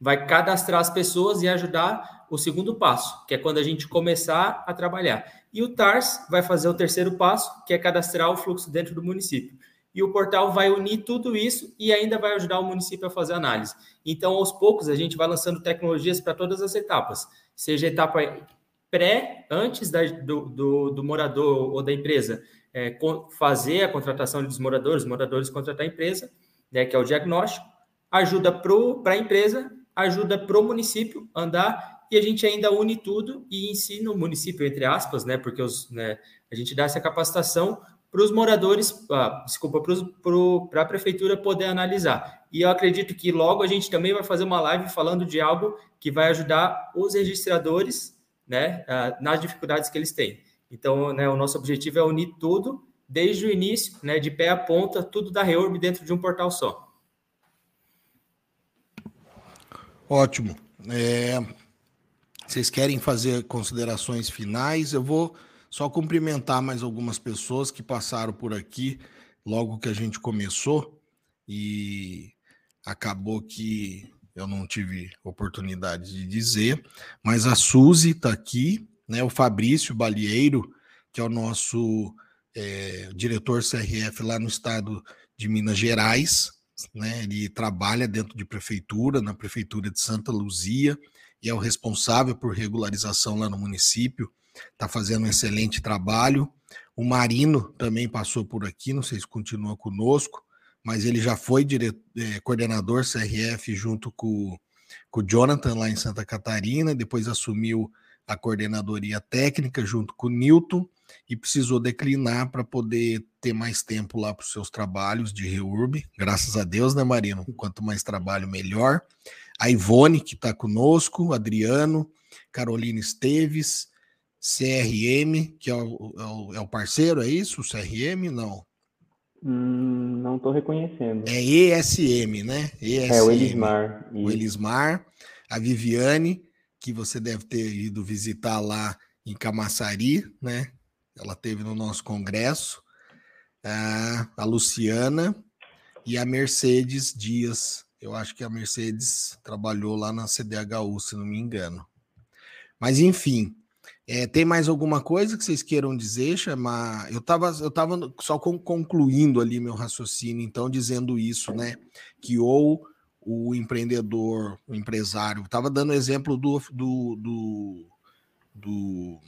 vai cadastrar as pessoas e ajudar o segundo passo, que é quando a gente começar a trabalhar. E o TARS vai fazer o terceiro passo, que é cadastrar o fluxo dentro do município. E o portal vai unir tudo isso e ainda vai ajudar o município a fazer análise. Então, aos poucos, a gente vai lançando tecnologias para todas as etapas, seja etapa pré, antes da, do, do, do, morador ou da empresa é, fazer a contratação dos moradores, moradores contratar a empresa, né, que é o diagnóstico, ajuda para a empresa, ajuda para o município andar e a gente ainda une tudo e ensina o município, entre aspas, né, porque os, né, a gente dá essa capacitação para os moradores, ah, desculpa, para a prefeitura poder analisar. E eu acredito que logo a gente também vai fazer uma live falando de algo que vai ajudar os registradores né, ah, nas dificuldades que eles têm. Então, né, o nosso objetivo é unir tudo, desde o início, né, de pé a ponta, tudo da Reurb dentro de um portal só. Ótimo. É, vocês querem fazer considerações finais? Eu vou só cumprimentar mais algumas pessoas que passaram por aqui logo que a gente começou e acabou que eu não tive oportunidade de dizer, mas a Suzy está aqui, né? O Fabrício Balieiro, que é o nosso é, diretor CRF lá no estado de Minas Gerais, né? Ele trabalha dentro de prefeitura, na prefeitura de Santa Luzia, e é o responsável por regularização lá no município está fazendo um excelente trabalho. O Marino também passou por aqui, não sei se continua conosco, mas ele já foi é, coordenador CRF junto com, com o Jonathan lá em Santa Catarina, depois assumiu a coordenadoria técnica junto com o Newton e precisou declinar para poder ter mais tempo lá para os seus trabalhos de reurb. Graças a Deus, né, Marino? Quanto mais trabalho, melhor. A Ivone, que está conosco, Adriano, Carolina Esteves, CRM, que é o, é o, é o parceiro, é isso? O CRM? Não. Hum, não estou reconhecendo. É ESM, né? ESM. É o Elismar. O Elismar, a Viviane, que você deve ter ido visitar lá em Camaçari, né? Ela teve no nosso congresso. A, a Luciana e a Mercedes Dias. Eu acho que a Mercedes trabalhou lá na CDHU, se não me engano. Mas enfim, é, tem mais alguma coisa que vocês queiram dizer, chamar? Eu estava eu tava só concluindo ali meu raciocínio, então, dizendo isso, né? Que ou o empreendedor, o empresário, estava dando exemplo do, do, do, do,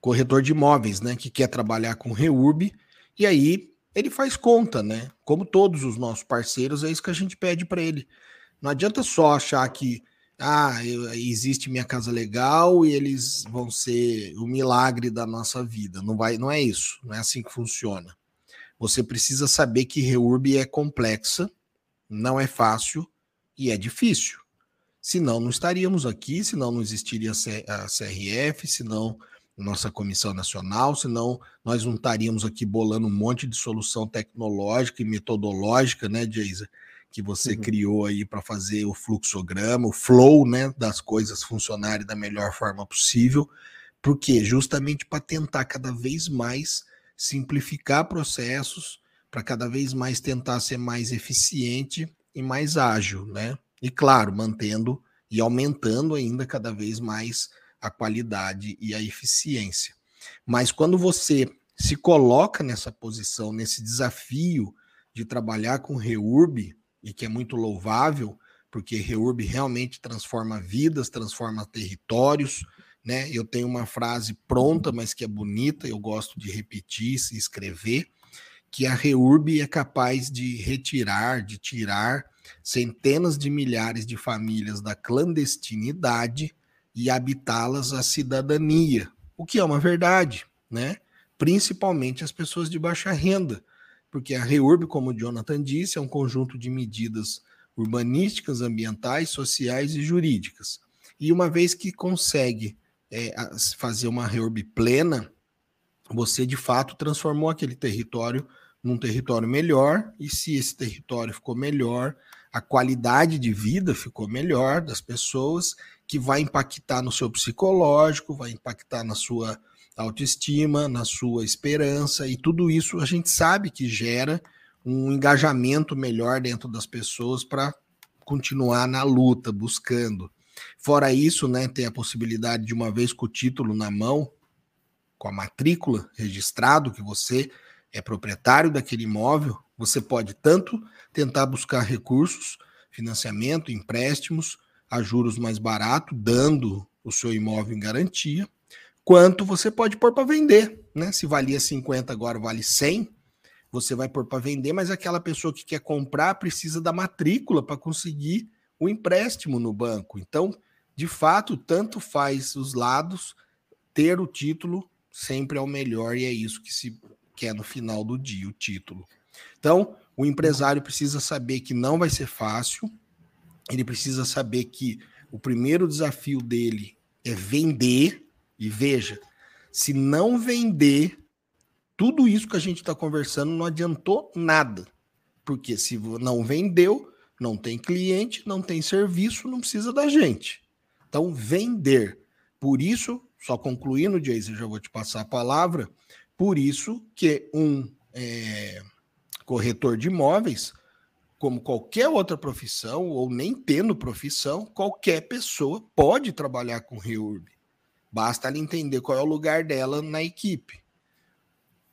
corretor de imóveis, né? Que quer trabalhar com reurb, e aí ele faz conta, né? Como todos os nossos parceiros, é isso que a gente pede para ele. Não adianta só achar que ah, eu, existe minha casa legal e eles vão ser o milagre da nossa vida. Não vai, não é isso, não é assim que funciona. Você precisa saber que reurb é complexa, não é fácil e é difícil. Senão não estaríamos aqui, senão não existiria a CRF, senão nossa comissão nacional, senão nós não estaríamos aqui bolando um monte de solução tecnológica e metodológica, né, Jason? Que você uhum. criou aí para fazer o fluxograma, o flow, né, das coisas funcionarem da melhor forma possível. porque Justamente para tentar cada vez mais simplificar processos, para cada vez mais tentar ser mais eficiente e mais ágil, né? E claro, mantendo e aumentando ainda cada vez mais a qualidade e a eficiência. Mas quando você se coloca nessa posição, nesse desafio de trabalhar com reurb, e que é muito louvável, porque Reurb realmente transforma vidas, transforma territórios, né? Eu tenho uma frase pronta, mas que é bonita, eu gosto de repetir e escrever, que a Reurb é capaz de retirar, de tirar centenas de milhares de famílias da clandestinidade e habitá-las à cidadania, o que é uma verdade, né? Principalmente as pessoas de baixa renda, porque a REURB, como o Jonathan disse, é um conjunto de medidas urbanísticas, ambientais, sociais e jurídicas. E uma vez que consegue é, fazer uma REURB plena, você de fato transformou aquele território num território melhor, e se esse território ficou melhor, a qualidade de vida ficou melhor das pessoas, que vai impactar no seu psicológico, vai impactar na sua autoestima, na sua esperança, e tudo isso a gente sabe que gera um engajamento melhor dentro das pessoas para continuar na luta, buscando. Fora isso, né, tem a possibilidade de uma vez com o título na mão, com a matrícula registrado que você é proprietário daquele imóvel, você pode tanto tentar buscar recursos, financiamento, empréstimos a juros mais barato, dando o seu imóvel em garantia, quanto você pode pôr para vender, né? Se valia 50, agora vale 100, você vai pôr para vender, mas aquela pessoa que quer comprar precisa da matrícula para conseguir o empréstimo no banco. Então, de fato, tanto faz os lados, ter o título sempre é o melhor e é isso que se quer no final do dia, o título. Então, o empresário precisa saber que não vai ser fácil, ele precisa saber que o primeiro desafio dele é vender, e veja, se não vender, tudo isso que a gente está conversando não adiantou nada. Porque se não vendeu, não tem cliente, não tem serviço, não precisa da gente. Então, vender. Por isso, só concluindo, Jason, já vou te passar a palavra, por isso que um é, corretor de imóveis, como qualquer outra profissão, ou nem tendo profissão, qualquer pessoa pode trabalhar com REURB. Basta ela entender qual é o lugar dela na equipe.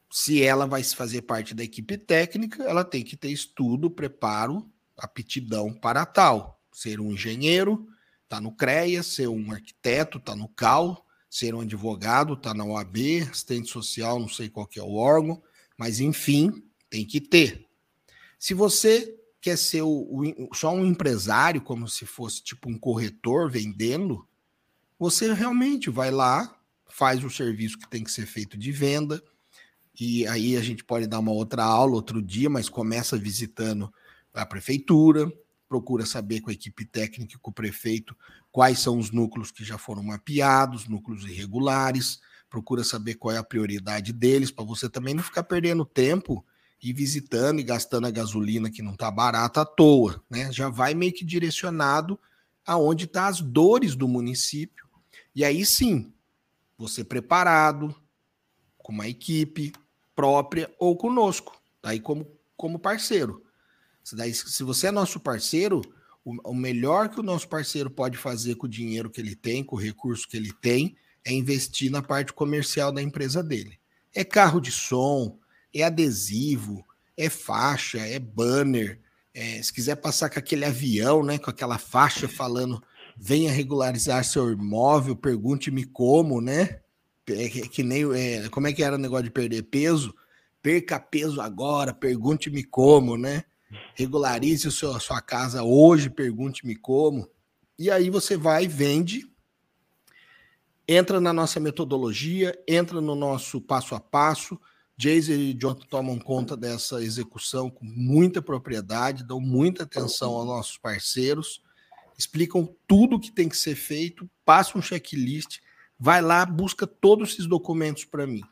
Se ela vai fazer parte da equipe técnica, ela tem que ter estudo, preparo, aptidão para tal. Ser um engenheiro, tá no CREA, ser um arquiteto, tá no CAL, ser um advogado, tá na OAB, assistente social, não sei qual é o órgão, mas enfim, tem que ter. Se você quer ser o, o, só um empresário, como se fosse tipo um corretor vendendo, você realmente vai lá, faz o serviço que tem que ser feito de venda, e aí a gente pode dar uma outra aula outro dia, mas começa visitando a prefeitura, procura saber com a equipe técnica e com o prefeito quais são os núcleos que já foram mapeados, núcleos irregulares, procura saber qual é a prioridade deles, para você também não ficar perdendo tempo e visitando e gastando a gasolina que não está barata à toa, né? Já vai meio que direcionado aonde tá as dores do município. E aí sim, você preparado, com uma equipe própria ou conosco, aí como, como parceiro. Se, daí, se você é nosso parceiro, o, o melhor que o nosso parceiro pode fazer com o dinheiro que ele tem, com o recurso que ele tem, é investir na parte comercial da empresa dele. É carro de som, é adesivo, é faixa, é banner. É, se quiser passar com aquele avião, né, com aquela faixa falando venha regularizar seu imóvel, pergunte-me como, né? É, que, que nem é, como é que era o negócio de perder peso? Perca peso agora, pergunte-me como, né? Regularize o seu, a sua casa hoje, pergunte-me como. E aí você vai, vende, entra na nossa metodologia, entra no nosso passo a passo, Jason e John tomam conta dessa execução com muita propriedade, dão muita atenção aos nossos parceiros, explicam tudo o que tem que ser feito, passa um checklist, vai lá, busca todos esses documentos para mim.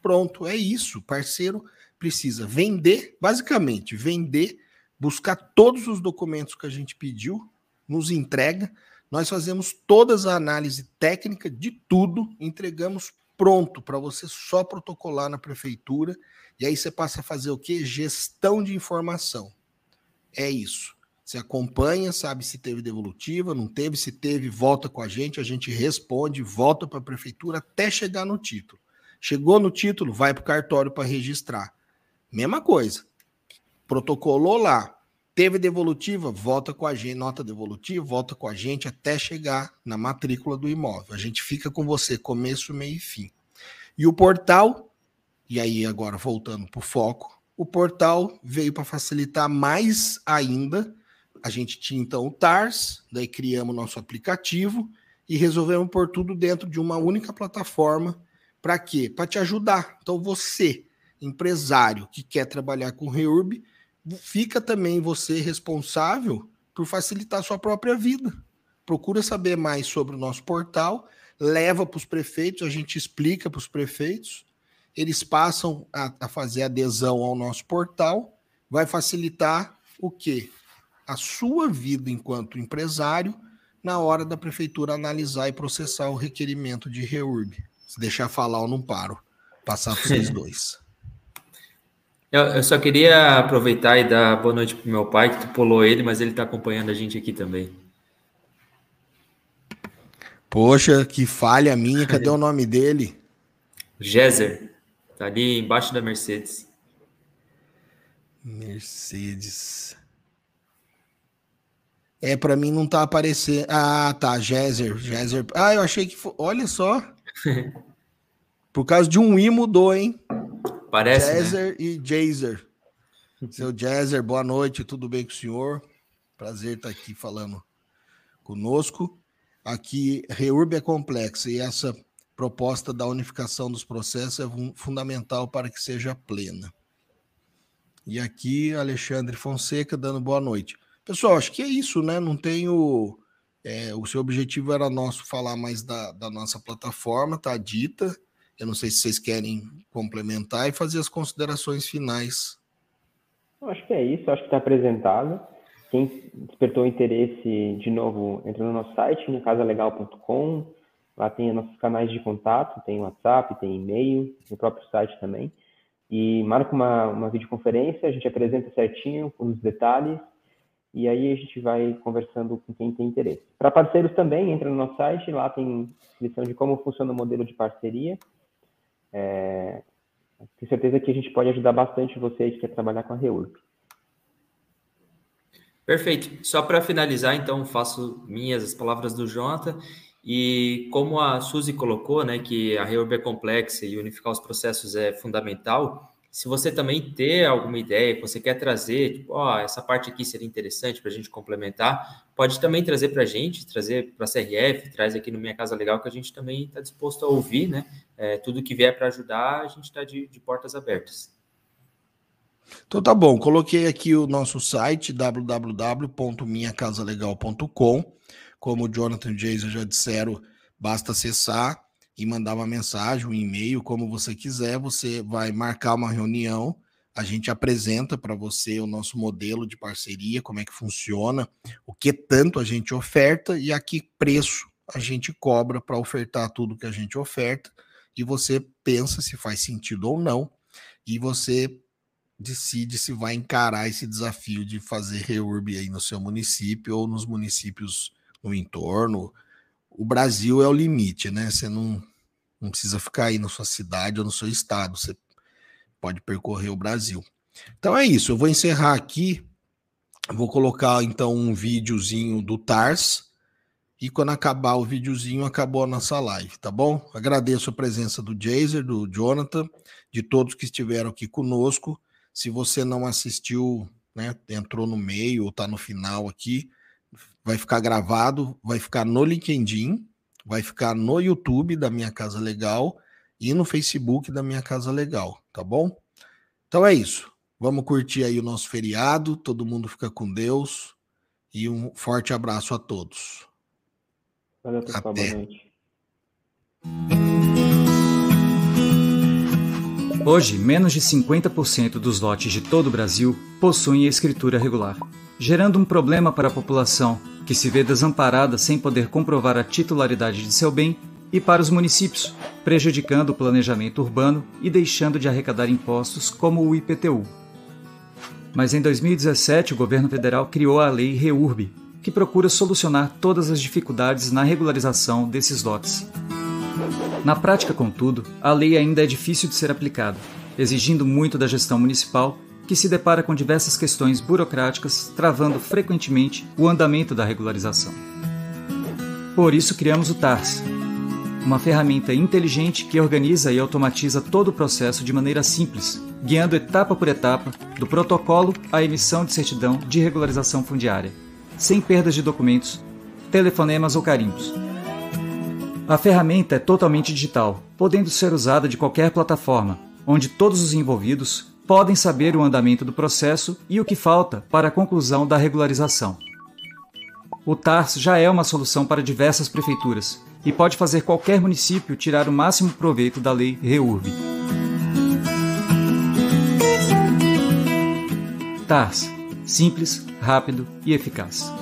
Pronto, é isso. Parceiro precisa vender, basicamente, vender, buscar todos os documentos que a gente pediu, nos entrega. Nós fazemos todas a análise técnica de tudo, entregamos pronto para você só protocolar na prefeitura e aí você passa a fazer o que? Gestão de informação. É isso. Você acompanha, sabe se teve devolutiva, não teve, se teve, volta com a gente, a gente responde, volta para a prefeitura até chegar no título. Chegou no título, vai para o cartório para registrar. Mesma coisa. Protocolou lá, teve devolutiva, volta com a gente, nota devolutiva, volta com a gente até chegar na matrícula do imóvel. A gente fica com você começo, meio e fim. E o portal, e aí agora voltando para o foco, o portal veio para facilitar mais ainda. A gente tinha então o TARS, daí criamos nosso aplicativo e resolvemos pôr tudo dentro de uma única plataforma. Para quê? Para te ajudar. Então você, empresário que quer trabalhar com Reurb, fica também você responsável por facilitar a sua própria vida. Procura saber mais sobre o nosso portal, leva para os prefeitos, a gente explica para os prefeitos, eles passam a, a, fazer adesão ao nosso portal, vai facilitar o quê? A sua vida enquanto empresário na hora da prefeitura analisar e processar o requerimento de REURB. Se deixar falar, eu não paro. Passar para vocês dois. Eu, eu, só queria aproveitar e dar boa noite pro meu pai, que tu pulou ele, mas ele está acompanhando a gente aqui também. Poxa, que falha minha, cadê o nome dele? Gezer. Tá ali embaixo da Mercedes. Mercedes. É, para mim não tá aparecendo. Ah, tá, Gezer, Gezer. Ah, eu achei que foi... Olha só. Por causa de um i mudou, hein? Parece, Jezer né? e Jazer. Seu Jezer, boa noite, tudo bem com o senhor? Prazer estar aqui falando conosco. Aqui, Reurb é complexa e essa proposta da unificação dos processos é fundamental para que seja plena. E aqui, Alexandre Fonseca dando boa noite. Pessoal, acho que é isso, né? Não tenho. É, o seu objetivo era nosso falar mais da, da nossa plataforma, tá dita. Eu não sei se vocês querem complementar e fazer as considerações finais. Acho que é isso, acho que está apresentado. Quem despertou interesse, de novo, entra no nosso site, minhacasalegal.com. Lá tem nossos canais de contato, tem WhatsApp, tem e-mail, no próprio site também. E marca uma, uma videoconferência, a gente apresenta certinho os detalhes e aí a gente vai conversando com quem tem interesse. Para parceiros também, entra no nosso site, lá tem descrição de como funciona o modelo de parceria. É, tenho certeza que a gente pode ajudar bastante você que quer trabalhar com a Reurb. Perfeito. Só para finalizar, então, faço minhas as palavras do Jonathan. E como a Suzy colocou, né, que a Reurb é complexa e unificar os processos é fundamental, se você também ter alguma ideia que você quer trazer, tipo, ó, essa parte aqui seria interessante para a gente complementar, pode também trazer para a gente, trazer para a CRF, traz aqui no Minha Casa Legal, que a gente também está disposto a ouvir, né? É, tudo que vier para ajudar, a gente está de, de portas abertas. Então tá bom, coloquei aqui o nosso site www.minhacasalegal.com. Como o Jonathan e o Jason já disseram, basta acessar e mandar uma mensagem, um e-mail, como você quiser. Você vai marcar uma reunião, a gente apresenta para você o nosso modelo de parceria, como é que funciona, o que tanto a gente oferta e a que preço a gente cobra para ofertar tudo que a gente oferta. E você pensa se faz sentido ou não, e você decide se vai encarar esse desafio de fazer reurb aí no seu município ou nos municípios no entorno. O Brasil é o limite, né? Você não, não precisa ficar aí na sua cidade ou no seu estado. Você pode percorrer o Brasil. Então é isso. Eu vou encerrar aqui. Vou colocar então um videozinho do Tars. E quando acabar o videozinho, acabou a nossa live, tá bom? Agradeço a presença do Jaser, do Jonathan, de todos que estiveram aqui conosco. Se você não assistiu, né, entrou no meio ou está no final aqui, vai ficar gravado, vai ficar no LinkedIn, vai ficar no YouTube da Minha Casa Legal e no Facebook da Minha Casa Legal, tá bom? Então é isso. Vamos curtir aí o nosso feriado, todo mundo fica com Deus e um forte abraço a todos. Valeu, pessoal. Até. Boa noite. Hoje, menos de 50% dos lotes de todo o Brasil possuem escritura regular, gerando um problema para a população que se vê desamparada sem poder comprovar a titularidade de seu bem, e para os municípios, prejudicando o planejamento urbano e deixando de arrecadar impostos como o IPTU. Mas em 2017, o governo federal criou a Lei REURB, que procura solucionar todas as dificuldades na regularização desses lotes. Na prática, contudo, a lei ainda é difícil de ser aplicada, exigindo muito da gestão municipal que se depara com diversas questões burocráticas, travando frequentemente o andamento da regularização. Por isso criamos o TARS, uma ferramenta inteligente que organiza e automatiza todo o processo de maneira simples, guiando etapa por etapa, do protocolo à emissão de certidão de regularização fundiária, sem perdas de documentos, telefonemas ou carimbos. A ferramenta é totalmente digital, podendo ser usada de qualquer plataforma, onde todos os envolvidos podem saber o andamento do processo e o que falta para a conclusão da regularização. O TARS já é uma solução para diversas prefeituras e pode fazer qualquer município tirar o máximo proveito da lei REURB. TARS simples, rápido e eficaz.